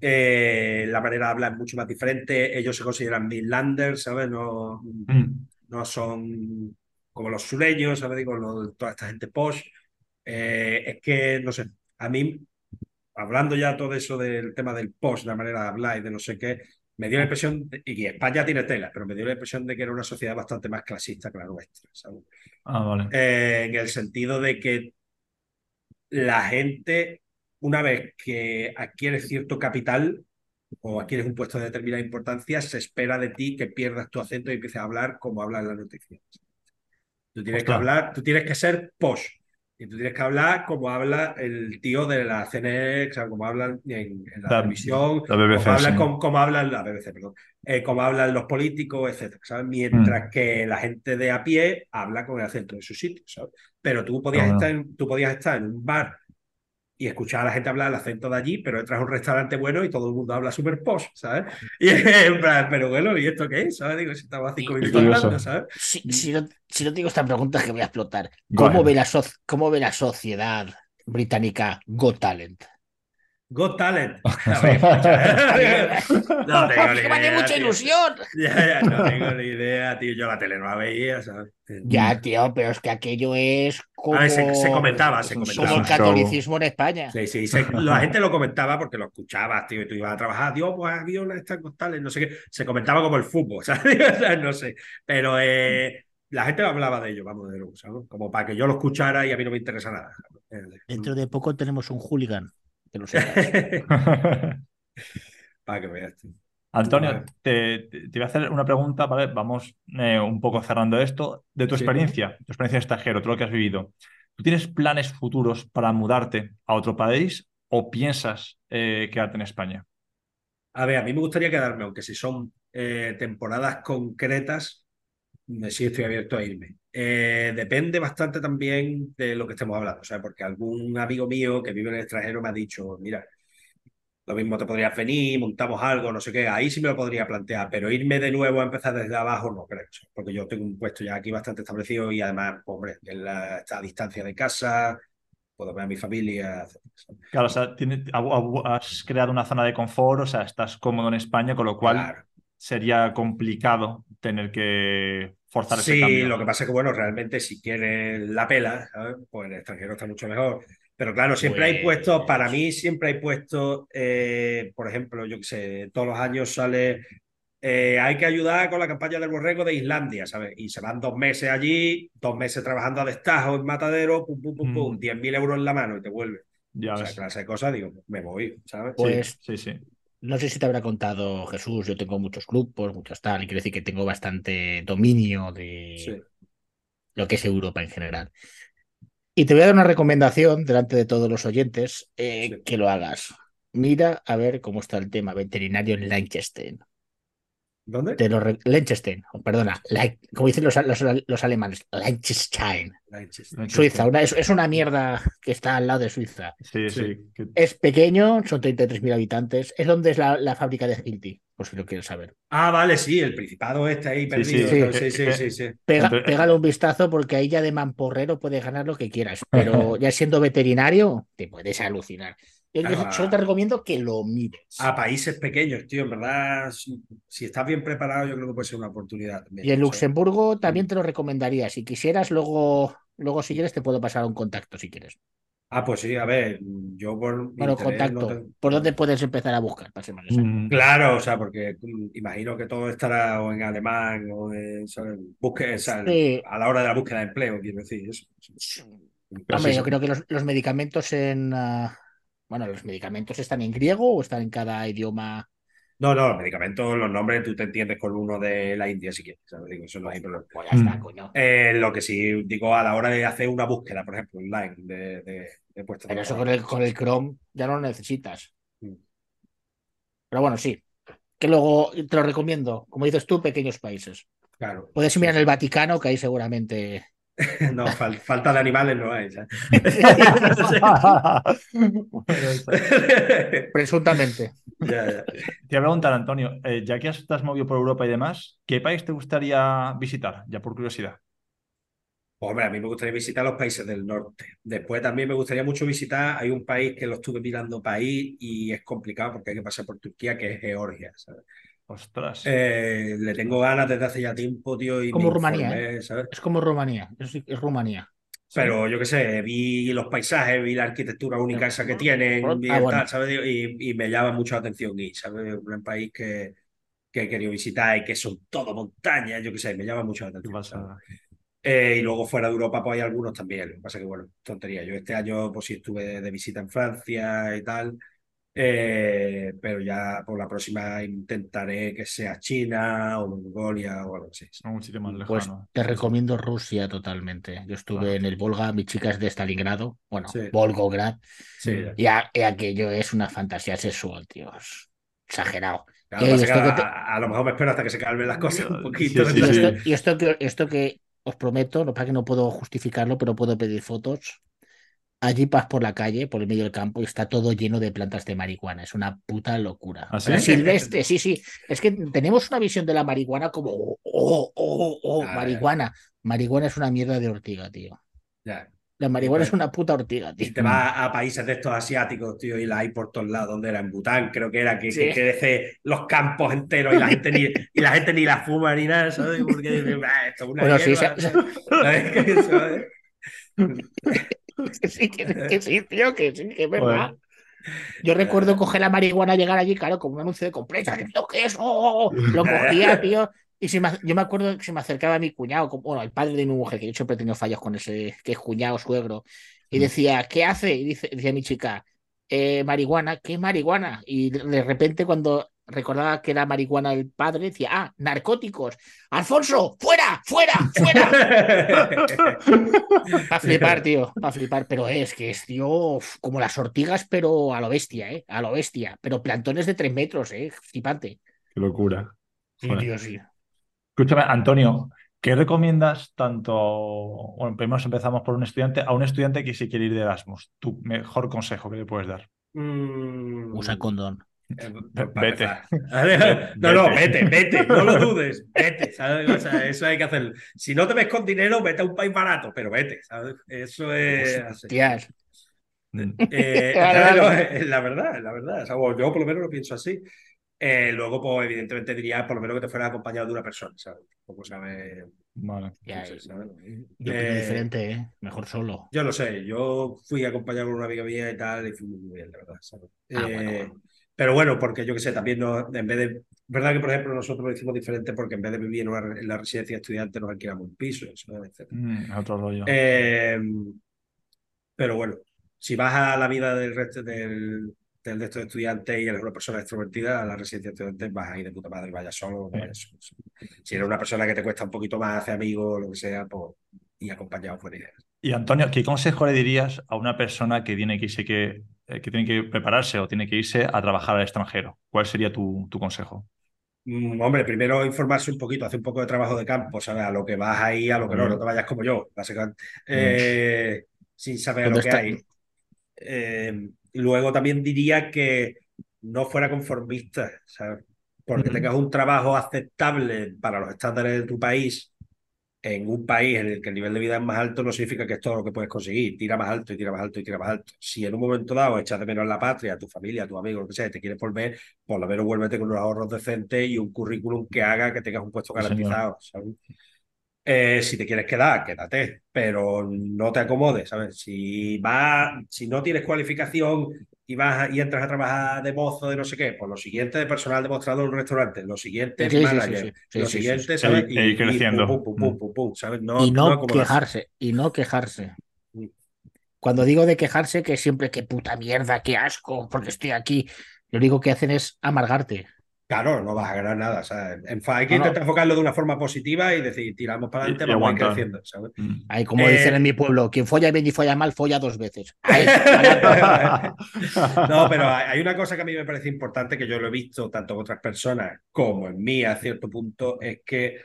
Eh, la manera de hablar es mucho más diferente, ellos se consideran Midlanders, ¿sabes? No, Mm. no son como los sureños, ¿sabes? Digo, lo- toda esta gente posh. Eh, es que, no sé, a mí, hablando ya todo eso del tema del posh, la manera de hablar y de no sé qué, me dio la impresión, de- y España tiene tela, pero me dio la impresión de que era una sociedad bastante más clasista que la nuestra, ¿sabes? Ah, vale. Eh, en el sentido de que la gente, una vez que adquieres cierto capital o adquieres un puesto de determinada importancia, se espera de ti que pierdas tu acento y empieces a hablar como hablan las noticias. Tú tienes que hablar, tú tienes que ser posh. Y tú tienes que hablar como habla el tío de la o sea, como hablan en, en la, La- televisión, la BBC, como hablan, sí. como, como hablan la BBC, perdón, eh, como hablan los políticos, etcétera, ¿sabes? Mientras Mm. que la gente de a pie habla con el acento de su sitio, ¿sabes? Pero tú podías, Ah, estar en, tú podías estar en un bar y escuchar a la gente hablar el acento de allí, pero entras a un restaurante bueno y todo el mundo habla súper posh, ¿sabes? Y en plan, pero bueno, ¿y esto qué es? ¿Sabes? Digo, si estaba cinco minutos hablando, ¿sabes? Si, si no, si no te digo esta pregunta que voy a explotar. ¿Cómo ahead. ve, la soc- ¿Cómo ve la sociedad británica Got Talent? Got Talent. A ver, escucha, no tengo ni Que me hace idea, mucha tío. ilusión. Ya, ya, no tengo ni idea, tío. Yo la tele no la veía, ¿sabes? Ya, tío, pero es que aquello es como, A ver, se, se comentaba, se Como como comentaba. el catolicismo en España. Sí, sí, se- la gente lo comentaba porque lo escuchabas, tío, y tú ibas a trabajar, Dios, pues había una estas Got Talent, no sé qué. Se comentaba como el fútbol, ¿sabes? O sea, no sé. Pero eh, la gente hablaba de ello, vamos, de luego, ¿sabes? Como para que yo lo escuchara y a mí no me interesa nada. Dentro de poco tenemos un hooligan. Que lo sepas. para que veas. Antonio, te, te- te voy a hacer una pregunta, ¿vale? Vamos eh, un poco cerrando esto. De tu Sí. experiencia, tu experiencia de extranjero, todo lo que has vivido, ¿tú tienes planes futuros para mudarte a otro país o piensas eh, quedarte en España? A ver, a mí me gustaría quedarme, aunque si son eh, temporadas concretas, sí estoy abierto a irme. Eh, depende bastante también de lo que estemos hablando, o sea, porque algún amigo mío que vive en el extranjero me ha dicho, mira, lo mismo te podrías venir, montamos algo, no sé qué, ahí sí me lo podría plantear, pero irme de nuevo a empezar desde abajo no creo, porque yo tengo un puesto ya aquí bastante establecido y además, pues, hombre, en la, está a distancia de casa, puedo ver a mi familia, etcétera. Claro, o sea, tiene- ha- ha- has creado una zona de confort, o sea, estás cómodo en España, con lo cual Claro. Sería complicado tener que forzar ese Sí, cambio. lo que pasa es que, bueno, realmente si quieres la pela, ¿sabes? pues en el extranjero está mucho mejor. Pero claro, siempre hay Pues- puestos, para mí siempre hay puestos, eh, por ejemplo, yo que sé, todos los años sale, eh, hay que ayudar con la campaña del borrego de Islandia, ¿sabes? Y se van dos meses allí, dos meses trabajando a destajo en matadero, pum, pum, pum, pum, Mm. 10.000 euros en la mano y te vuelve. Ya O sea, ves. clase de cosas, digo, me voy, ¿sabes? Pues Sí, sí, sí. No sé si te habrá contado Jesús, yo tengo muchos grupos, muchos tal, y quiero decir que tengo bastante dominio de Sí. lo que es Europa en general. Y te voy a dar una recomendación delante de todos los oyentes eh, Sí. que lo hagas. Mira a ver cómo está el tema veterinario en Liechtenstein. ¿Dónde? Te lo re- Liechtenstein, perdona, como dicen los, los, los alemanes, Liechtenstein. Suiza, una- es, es una mierda que está al lado de Suiza. Sí, Sí. sí. que- Es pequeño, son 33.000 habitantes. Es donde es la, la fábrica de Hilti, por si lo quieres saber. Ah, vale, sí, el Principado este ahí perdido. sí, sí. sí, sí, sí, sí. Pega- pégale un vistazo porque ahí ya de mamporrero puedes ganar lo que quieras, pero ya siendo veterinario te puedes alucinar. Yo, Claro, solo te recomiendo que lo mires. a países pequeños, tío, en verdad, si, si estás bien preparado, yo creo que puede ser una oportunidad también. Y en. Luxemburgo también te lo recomendaría. Si quisieras, luego, luego si quieres te puedo pasar un contacto si quieres. Ah, pues sí, a ver, yo por Bueno, interés contacto. no te- ¿Por dónde puedes empezar a buscar? Para? Mm, Claro, o sea, porque mm, imagino que todo estará o en alemán o en, ¿sabes? Busque- o sea, Sí. a la hora de la búsqueda de empleo, quiero decir eso. Hombre, sí, yo sí. creo que los, los medicamentos en... ah, bueno, los medicamentos están en griego o están en cada idioma. No, no, los medicamentos, los nombres, tú te entiendes con uno de la India si quieres, ¿sabes? Digo, eso no hay problema. Pues ya está, Mm. coño. Eh, lo que sí digo a la hora de hacer una búsqueda, por ejemplo, online de, de, de puestos Pero eso con el, con el Chrome ya no lo necesitas. Mm. Pero bueno, sí. Que luego te lo recomiendo, como dices tú, pequeños países. Claro. Puedes mirar en el Vaticano, que ahí seguramente. no, fal- falta de animales no hay. Presuntamente. Ya, ya. Te voy a preguntar, Antonio, eh, ya que has- te has movido por Europa y demás, ¿qué país te gustaría visitar? Ya por curiosidad. Hombre, a mí me gustaría visitar los países del norte. Después también me gustaría mucho visitar, hay un país que lo estuve mirando país y es complicado porque hay que pasar por Turquía, que es Georgia, ¿sabes? Ostras. Eh, le tengo ganas desde hace ya tiempo, tío, y Como Rumanía, informé, ¿sabes? Es como Rumanía. Es, es Rumanía. Pero yo qué sé, vi los paisajes, vi la arquitectura única esa que tienen, Ah, vi bueno. tal, ¿sabes? Y, y me llama mucho la atención y, ¿sabes? Un país que, que he querido visitar y que son todo montañas, yo qué sé, me llama mucho la atención. Eh, y luego fuera de Europa, pues hay algunos también. Lo que pasa que, bueno, tontería. Yo este año, pues sí, estuve de visita en Francia y tal. Eh, pero ya por la próxima intentaré que sea China o Mongolia o algo así. Un sitio más Pues lejano. te recomiendo Rusia totalmente. Yo estuve Ah. en el Volga, mi chica es de Stalingrado, bueno, Sí. Volgograd, Sí, y, a- y aquello es una fantasía sexual, tío. es exagerado. Claro, Eh, pasa esto que que a, te- a- a lo mejor me espero hasta que se calmen las cosas un poquito. sí, Y sí. esto, y esto que, esto que os prometo, no para que no puedo justificarlo, pero puedo pedir fotos. Allí vas por la calle, por el medio del campo, y está todo lleno de plantas de marihuana. Es una puta locura. ¿Ah, sí? Silvestre, sí, sí. Es que tenemos una visión de la marihuana como, oh, oh, oh, oh, Ah, marihuana. Marihuana es una mierda de ortiga, tío. Ya. La marihuana es una puta ortiga, Y tío. te vas a países de estos asiáticos, tío, y la hay por todos lados, donde era en Bután, creo que era, que, Sí. que crece los campos enteros y la gente ni, y la gente ni la fuma ni nada, ¿sabes? Porque dicen, "Ah, esto es una Bueno, sí, hierba", se- ¿sabes? ¿Sabes? Que sí, que, que sí, tío, que sí, que es verdad. Yo recuerdo coger la marihuana, llegar allí, claro, como un anuncio de compresa. ¿Qué qué es eso? Lo cogía, tío. Y se me yo me acuerdo que se me acercaba a mi cuñado, como- bueno, el padre de mi mujer, que yo siempre he tenido fallos con ese, que es cuñado, suegro, y decía, ¿qué hace? Y dice, decía mi chica, "Eh, marihuana, ¿qué es marihuana? Y de repente cuando recordaba que era marihuana el padre, decía, ah, narcóticos. Alfonso, fuera, fuera, fuera. Para flipar, tío, para flipar, pero es que es, tío, como las ortigas, pero a lo bestia, ¿eh? A lo bestia, pero plantones de tres metros, ¿eh? Flipante. Qué locura. Sí, Joder. tío, sí. Escúchame, Antonio, ¿qué recomiendas tanto? Bueno, primero empezamos por un estudiante, a un estudiante que se quiere ir de Erasmus. Tu mejor consejo que le puedes dar. Mm, Usa condón. Eh, Vete. No, no, vete, vete, no lo dudes, vete, ¿sabes? O sea, eso hay que hacerlo. Si no te ves con dinero, vete a un país barato, pero vete, ¿sabes? Eso es así. Hostias. Eh, vale. es la verdad, la verdad. O sea, bueno, yo por lo menos lo pienso así. Eh, luego, pues evidentemente diría por lo menos que te fuera acompañado de una persona, ¿sabes? Poco sabes. Vale. Ya, No sé, ¿sabes? yo Eh, diferente, ¿eh? Mejor solo. Yo lo sé, yo fui acompañado por una amiga mía y tal, y fui muy bien, la verdad. ¿sabes? Ah, Eh, bueno, bueno. Pero bueno, porque yo que sé, también no, en vez de. verdad que, por ejemplo, nosotros lo hicimos diferente porque en vez de vivir en, una- en la residencia de estudiantes nos alquilamos un piso. Etcétera. Mm, otro rollo. Eh, pero bueno, si vas a la vida del resto del, del resto de estudiantes y eres una persona extrovertida, a la residencia de estudiantes vas a ir de puta madre, vayas solo Sí. vayas solo. Si eres una persona que te cuesta un poquito más hacer amigos o lo que sea, pues y acompañado fuera idea. Y Antonio, ¿qué consejo le dirías a una persona que tiene que irse que, que tiene que prepararse o tiene que irse a trabajar al extranjero? ¿Cuál sería tu, tu consejo? Mm, hombre, primero informarse un poquito, hacer un poco de trabajo de campo, ¿sabes? A lo que vas ahí, a lo que no, no te vayas como yo, básicamente, eh, sin saber lo ¿Dónde que está? hay. Eh, luego también diría que no fuera conformista, ¿sabes? Porque tengas un trabajo aceptable para los estándares de tu país, en un país en el que el nivel de vida es más alto, no significa que es todo lo que puedes conseguir. Tira más alto y tira más alto y tira más alto. Si en un momento dado echas de menos la patria, a tu familia, a tu amigo, lo que sea, y te quieres volver, por lo menos vuélvete con unos ahorros decentes y un currículum que haga que tengas un puesto garantizado, ¿sabes? Eh, si te quieres quedar, quédate, pero no te acomodes, ¿sabes? Si vas, si no tienes cualificación y vas a- y entras a trabajar de mozo de no sé qué, pues lo siguiente de personal demostrador en un restaurante, lo siguiente Sí, sí, sí, manager, sí, sí, lo siguiente, sí. ¿sabes? Ir creciendo. pum, pum, pum, pum, pum, ¿sabes? No, y no, quejarse, y no quejarse. Mm. Cuando digo de quejarse, que siempre, qué puta mierda, qué asco, porque estoy aquí. Lo único que hacen es amargarte. Claro, no vas a ganar nada, ¿sabes? En fa- hay que No, no. intentar enfocarlo de una forma positiva y decir, tiramos para adelante, Y- y vamos a ir creciendo, ¿sabes? Mm. Ahí, como Eh, dicen en mi pueblo, quien folla bien y folla mal, folla dos veces. No, pero hay una cosa que a mí me parece importante, que yo lo he visto tanto en otras personas como en mí a cierto punto, es que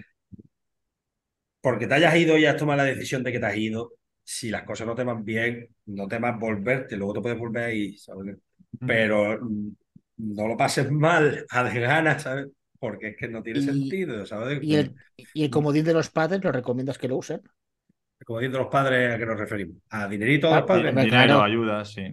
porque te hayas ido y has tomado la decisión de que te has ido, si las cosas no te van bien, no te vas volverte, luego te puedes volver ahí, ¿sabes? Pero mm, no lo pases mal, a de ganas, ¿sabes? Porque es que no tiene Y- sentido, ¿sabes? Y el, y el comodín de los padres, ¿lo recomiendas que lo usen? Como dicen los padres, ¿a qué nos referimos? ¿A dinerito de los padres? Dinero, claro. ayuda, sí.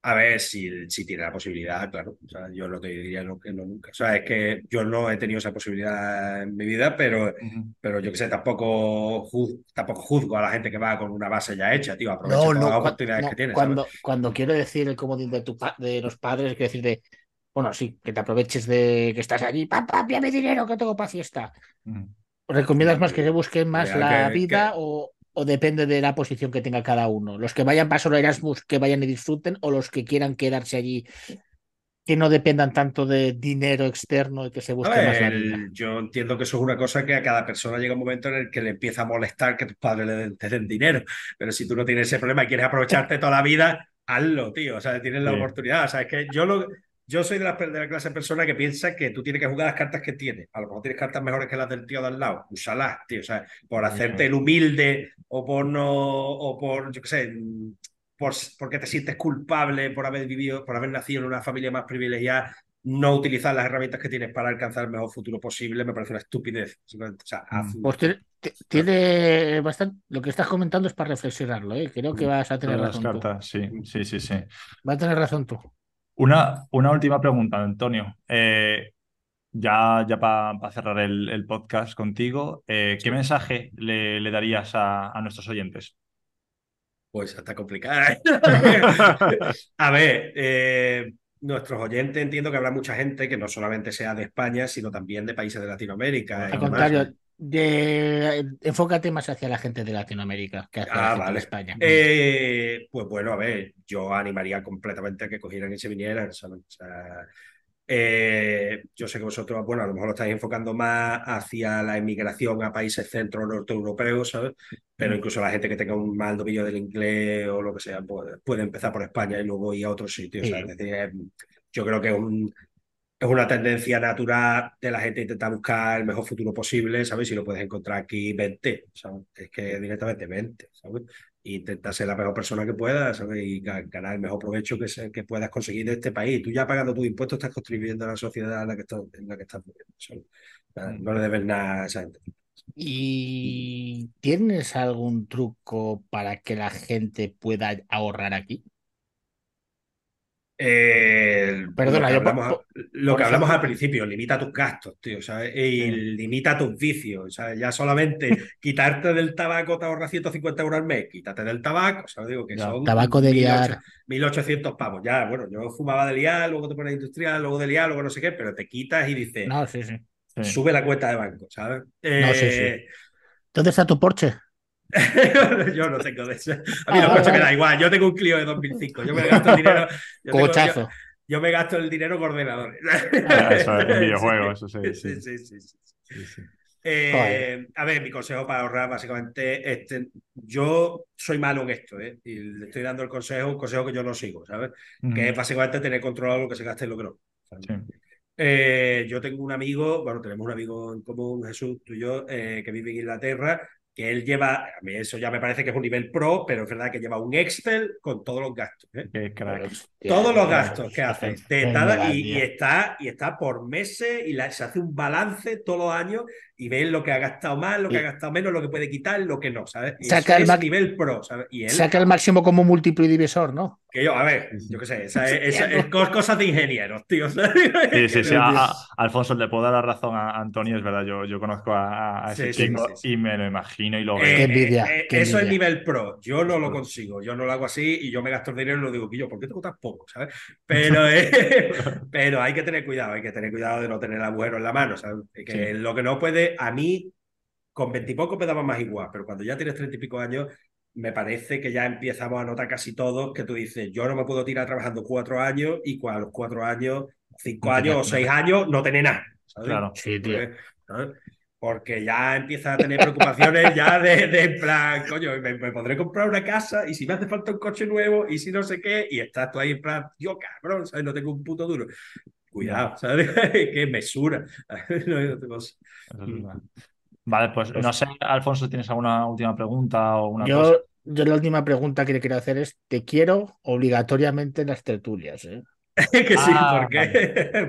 A ver si, si tiene la posibilidad, claro. O sea, yo no te diría no, que no nunca. O sea, es que yo no he tenido esa posibilidad en mi vida, pero, pero yo que sé, tampoco, juz- tampoco juzgo a la gente que va con una base ya hecha, tío. Aprovecha No, todas no, las oportunidades no, que tienes. ¿sabes? cuando, cuando quiero decir el comodín de, tu de los padres, quiero decir de, bueno, sí, que te aproveches de que estás allí, papá, envíame dinero que tengo para fiesta. ¿Recomiendas más que se busquen más la que- vida que- o, o depende de la posición que tenga cada uno? Los que vayan para solo Erasmus, que vayan y disfruten, o los que quieran quedarse allí, que no dependan tanto de dinero externo y que se busque ver, más la vida. el- yo entiendo que eso es una cosa que a cada persona llega un momento en el que le empieza a molestar que tus padres le den, te den dinero. Pero si tú no tienes ese problema y quieres aprovecharte toda la vida, hazlo, tío. O sea, tienes la Sí. oportunidad. O sea, es que yo lo. Yo soy de la, de la clase de persona que piensa que tú tienes que jugar las cartas que tienes. A lo mejor tienes cartas mejores que las del tío de al lado. Úsalas, tío. O sea, por hacerte el humilde o por no. O por, yo qué sé. Por, porque te sientes culpable por haber vivido, por haber nacido en una familia más privilegiada, no utilizar las herramientas que tienes para alcanzar el mejor futuro posible me parece una estupidez. O sea, haz- Pues tiene, ti- tiene bastante. Lo que estás comentando es para reflexionarlo, ¿eh? Creo que vas a tener Todas las razón tú. cartas, sí, sí, sí, sí. Vas a tener razón tú. Una, una última pregunta, Antonio. Eh, ya ya para cerrar el, el podcast contigo, eh, ¿qué mensaje le, le darías a, a nuestros oyentes? Pues está complicada. ¿eh? A ver, eh, nuestros oyentes entiendo que habrá mucha gente que no solamente sea de España, sino también de países de Latinoamérica. y Al demás. contrario, de, enfócate más hacia la gente de Latinoamérica que hacia la Ah, gente de vale. España. Eh, pues bueno, a ver, yo animaría completamente a que cogieran y se vinieran, ¿sabes? O sea, eh, yo sé que vosotros, bueno, a lo mejor lo estáis enfocando más hacia la inmigración a países centro norte europeos, ¿sabes? Pero incluso la gente que tenga un mal dominio del inglés o lo que sea, pues, puede empezar por España y luego ir a otros sitios. Sí. Es decir, yo creo que es un, es una tendencia natural de la gente intentar buscar el mejor futuro posible, ¿sabes? Si lo puedes encontrar aquí, vente, ¿sabes? Es que directamente vente, ¿sabes? E Intenta ser la mejor persona que puedas, ¿sabes? Y ga- ganar el mejor provecho que, se- que puedas conseguir de este país. Tú ya pagando tus impuestos estás contribuyendo a la sociedad en la que estás, en la que estás viviendo, sea, No le debes nada a esa gente. ¿Y tienes algún truco para que la gente pueda ahorrar aquí? Eh, Perdona, lo que yo por- hablamos, por- lo que hablamos al principio, limita tus gastos, tío, ¿sabes? Y Sí. limita tus vicios, ¿sabes? Ya solamente quitarte del tabaco te ahorra 150 euros al mes, quítate del tabaco, ¿sabes? Digo que son Tabaco de 1800 liar. 1800 pavos. Ya, bueno, yo fumaba de liar, luego te pones industrial, luego de liar, luego no sé qué, pero te quitas y dices, No, sí, sí. Sí. sube la cuenta de banco, ¿sabes? No. Eh, ¿Dónde está tu Porsche? yo no tengo de eso. A mí Ah, los coches me da igual. Yo tengo un Clio de 2005. Yo me gasto el dinero. yo tengo- yo- Cochazo. yo me gasto el dinero con ordenadores. Ah, eso, en videojuegos, eso sí, Sí, sí. sí, sí, sí. Sí, sí. Eh, a ver, mi consejo para ahorrar, básicamente, este, yo soy malo en esto, ¿eh? Y le estoy dando el consejo, un consejo que yo no sigo, ¿sabes? Que es básicamente tener controlado lo que se gasta y lo que no. Eh, yo tengo un amigo, bueno, tenemos un amigo en común, Jesús, tú y yo, eh, que vive en Inglaterra, que él lleva, a mí eso ya me parece que es un nivel pro, pero es verdad que lleva un Excel con todos los gastos. ¿eh? Qué crack. Hostia, Todos los gastos que hace. De y, está, y está por meses y la- se hace un balance todos los años y ve lo que ha gastado más, lo que Y- ha gastado menos, lo que puede quitar, lo que no, ¿sabes? Y Saca el es nivel pro, ¿sabes? Y él, Saca el máximo como múltiplo y divisor, ¿no? que yo, a ver, yo qué sé, esa es, esa es co- cosas de ingenieros, tío. ¿sabes? Sí, sí, sí. A- a- Alfonso, le puedo dar la razón a Antonio, es verdad. Yo, yo conozco a, a ese Sí, chico sí, sí. y me lo imagino y lo Eh, veo. Qué envidia, eh, eh, qué eso es envidia. nivel pro. Yo no lo consigo. Yo no lo hago así y yo me gasto el dinero y lo digo, yo, ¿por qué tengo tan poco? ¿Sabes? Pero, eh, pero hay que tener cuidado, hay que tener cuidado de no tener agujero en la mano. ¿sabes? Que Sí. lo que no puede, a mí, con veintipocos me daba más igual, pero cuando ya tienes treinta y pico años, me parece que ya empezamos a notar casi todos que tú dices, yo no me puedo tirar trabajando cuatro años y a los cuatro años, cinco No años o seis años, no tener nada. ¿sabes? Claro. Sí, tío. Porque, ya empieza a tener preocupaciones ya de, plan, coño, me, me podré comprar una casa y si me hace falta un coche nuevo y si no sé qué, y estás tú ahí en plan, yo cabrón, ¿sabes? No tengo un puto duro. Cuidado, ¿sabes? Qué mesura. No hay otra cosa. Eso es verdad. Vale, pues no sé, Alfonso, ¿tienes alguna última pregunta o una Yo, cosa? yo la última pregunta que le quiero hacer es: ¿te quiero obligatoriamente en las tertulias? eh? que sí, Ah, porque.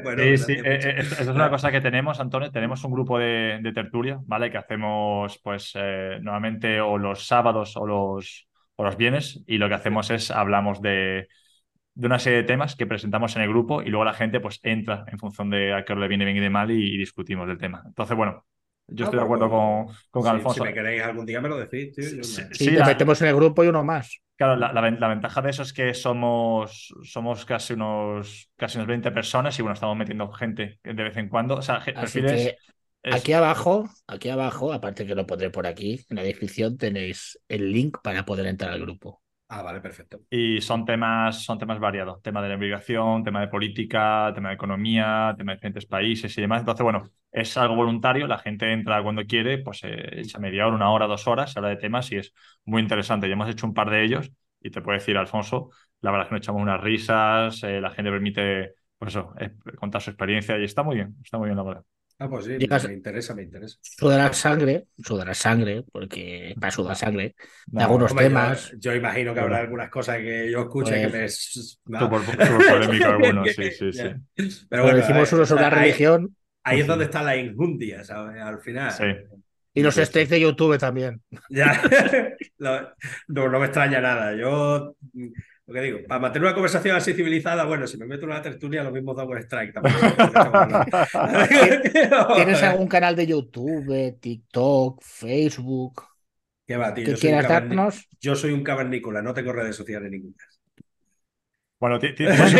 bueno, Sí, sí, eh, eh, es una cosa que tenemos, Antonio. Tenemos un grupo de, de tertulia, ¿vale? Que hacemos, pues, eh, normalmente o los sábados o los, o los viernes, y lo que hacemos es hablamos de, de una serie de temas que presentamos en el grupo y luego la gente, pues, entra en función de a qué hora le viene bien y de mal y, y discutimos del tema. Entonces, bueno, yo Ah, estoy de pues, acuerdo con, con si- Alfonso. Si me queréis algún día me lo decís, tío. Sí, me- Sí, Sí, te la- metemos en el grupo y uno más. Claro, la, la ven- la ventaja de eso es que somos, somos casi unos, casi unos 20 personas y bueno, estamos metiendo gente de vez en cuando. O sea, ge- Así perfiles. que es- aquí abajo, aquí abajo, aparte que lo pondré por aquí, en la descripción tenéis el link para poder entrar al grupo. Ah, vale, perfecto. Y son temas, son temas variados. Tema de la inmigración, tema de política, tema de economía, tema de diferentes países y demás. Entonces, bueno, es algo voluntario. La gente entra cuando quiere, pues eh, echa media hora, una hora, dos horas, se habla de temas y es muy interesante. Ya hemos hecho un par de ellos y te puedo decir, Alfonso, la verdad es que nos echamos unas risas, eh, la gente permite, pues eso, eh, contar su experiencia y está muy bien, está muy bien la verdad. Ah, pues sí, Llegas- me interesa, me interesa. Sudará sangre, sudará sangre, porque para sudar sangre, de No, algunos Hombre, temas. Yo, imagino que habrá algunas cosas que yo escuche Pues, que me. Súper súper polémico alguno, sí, sí, sí. Ya. Pero Pero bueno, decimos eh, uno sobre la ahí- religión Ahí es donde está la injundia, ¿sabes? Al final. Sí. y los Sí, sí. steaks de YouTube también. Ya. No, no me extraña nada. Yo, lo que digo, para mantener una conversación así civilizada, bueno, si me meto en una tertulia, lo mismo da un strike también. ¿Tienes algún canal de YouTube, TikTok, Facebook ¿Qué va, tío? que Yo soy, quieras darnos? yo soy un cavernícola, no tengo redes sociales ninguna. Bueno, ti- ti- tiene, su,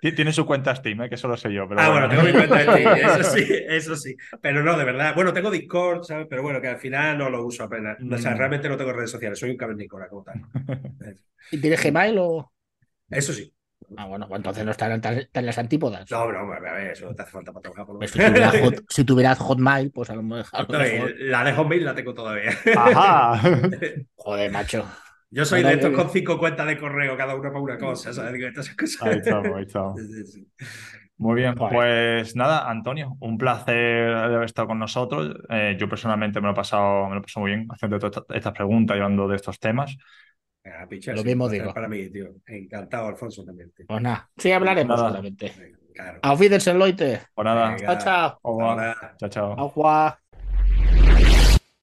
ti- tiene su cuenta Steam, ¿eh? que eso lo sé yo. Pero Ah, bueno, bueno, tengo mi cuenta de Steam, eso sí, eso sí. Pero no, de verdad. Bueno, tengo Discord, ¿sabes? Pero bueno, que al final no lo uso apenas. O sea, Mm. realmente no tengo redes sociales, soy un cavernícola como tal. ¿Y tienes Gmail o...? Eso sí. Ah, bueno, pues entonces no estarán tan, tan las antípodas. No, no, a ver, eso te hace falta para trabajar por lo Pues menos. si, tuvieras hot- si tuvieras Hotmail, pues a lo mejor... a lo No, y mejor- la de Hotmail la tengo todavía. Ajá. Joder, macho. Yo soy de estos con cinco cuentas de correo, cada una para una cosa, ¿sabes? Digo, estas cosas. Ahí estamos, ahí estamos. Sí, sí, sí. Muy bien, pues nada, Antonio, un placer haber estado con nosotros. Eh, yo personalmente me lo he pasado, me lo he pasado muy bien haciendo todas estas- preguntas y hablando de estos temas. Picha, Lo sí, mismo digo. Para mí, tío. Encantado, Alfonso, también. tío. Pues nada, sí hablaremos Nada. seguramente. Venga, Claro. Auf Wiedersehen, Leute. Pues nada, Venga, Chao, chao. chao, chao. Au.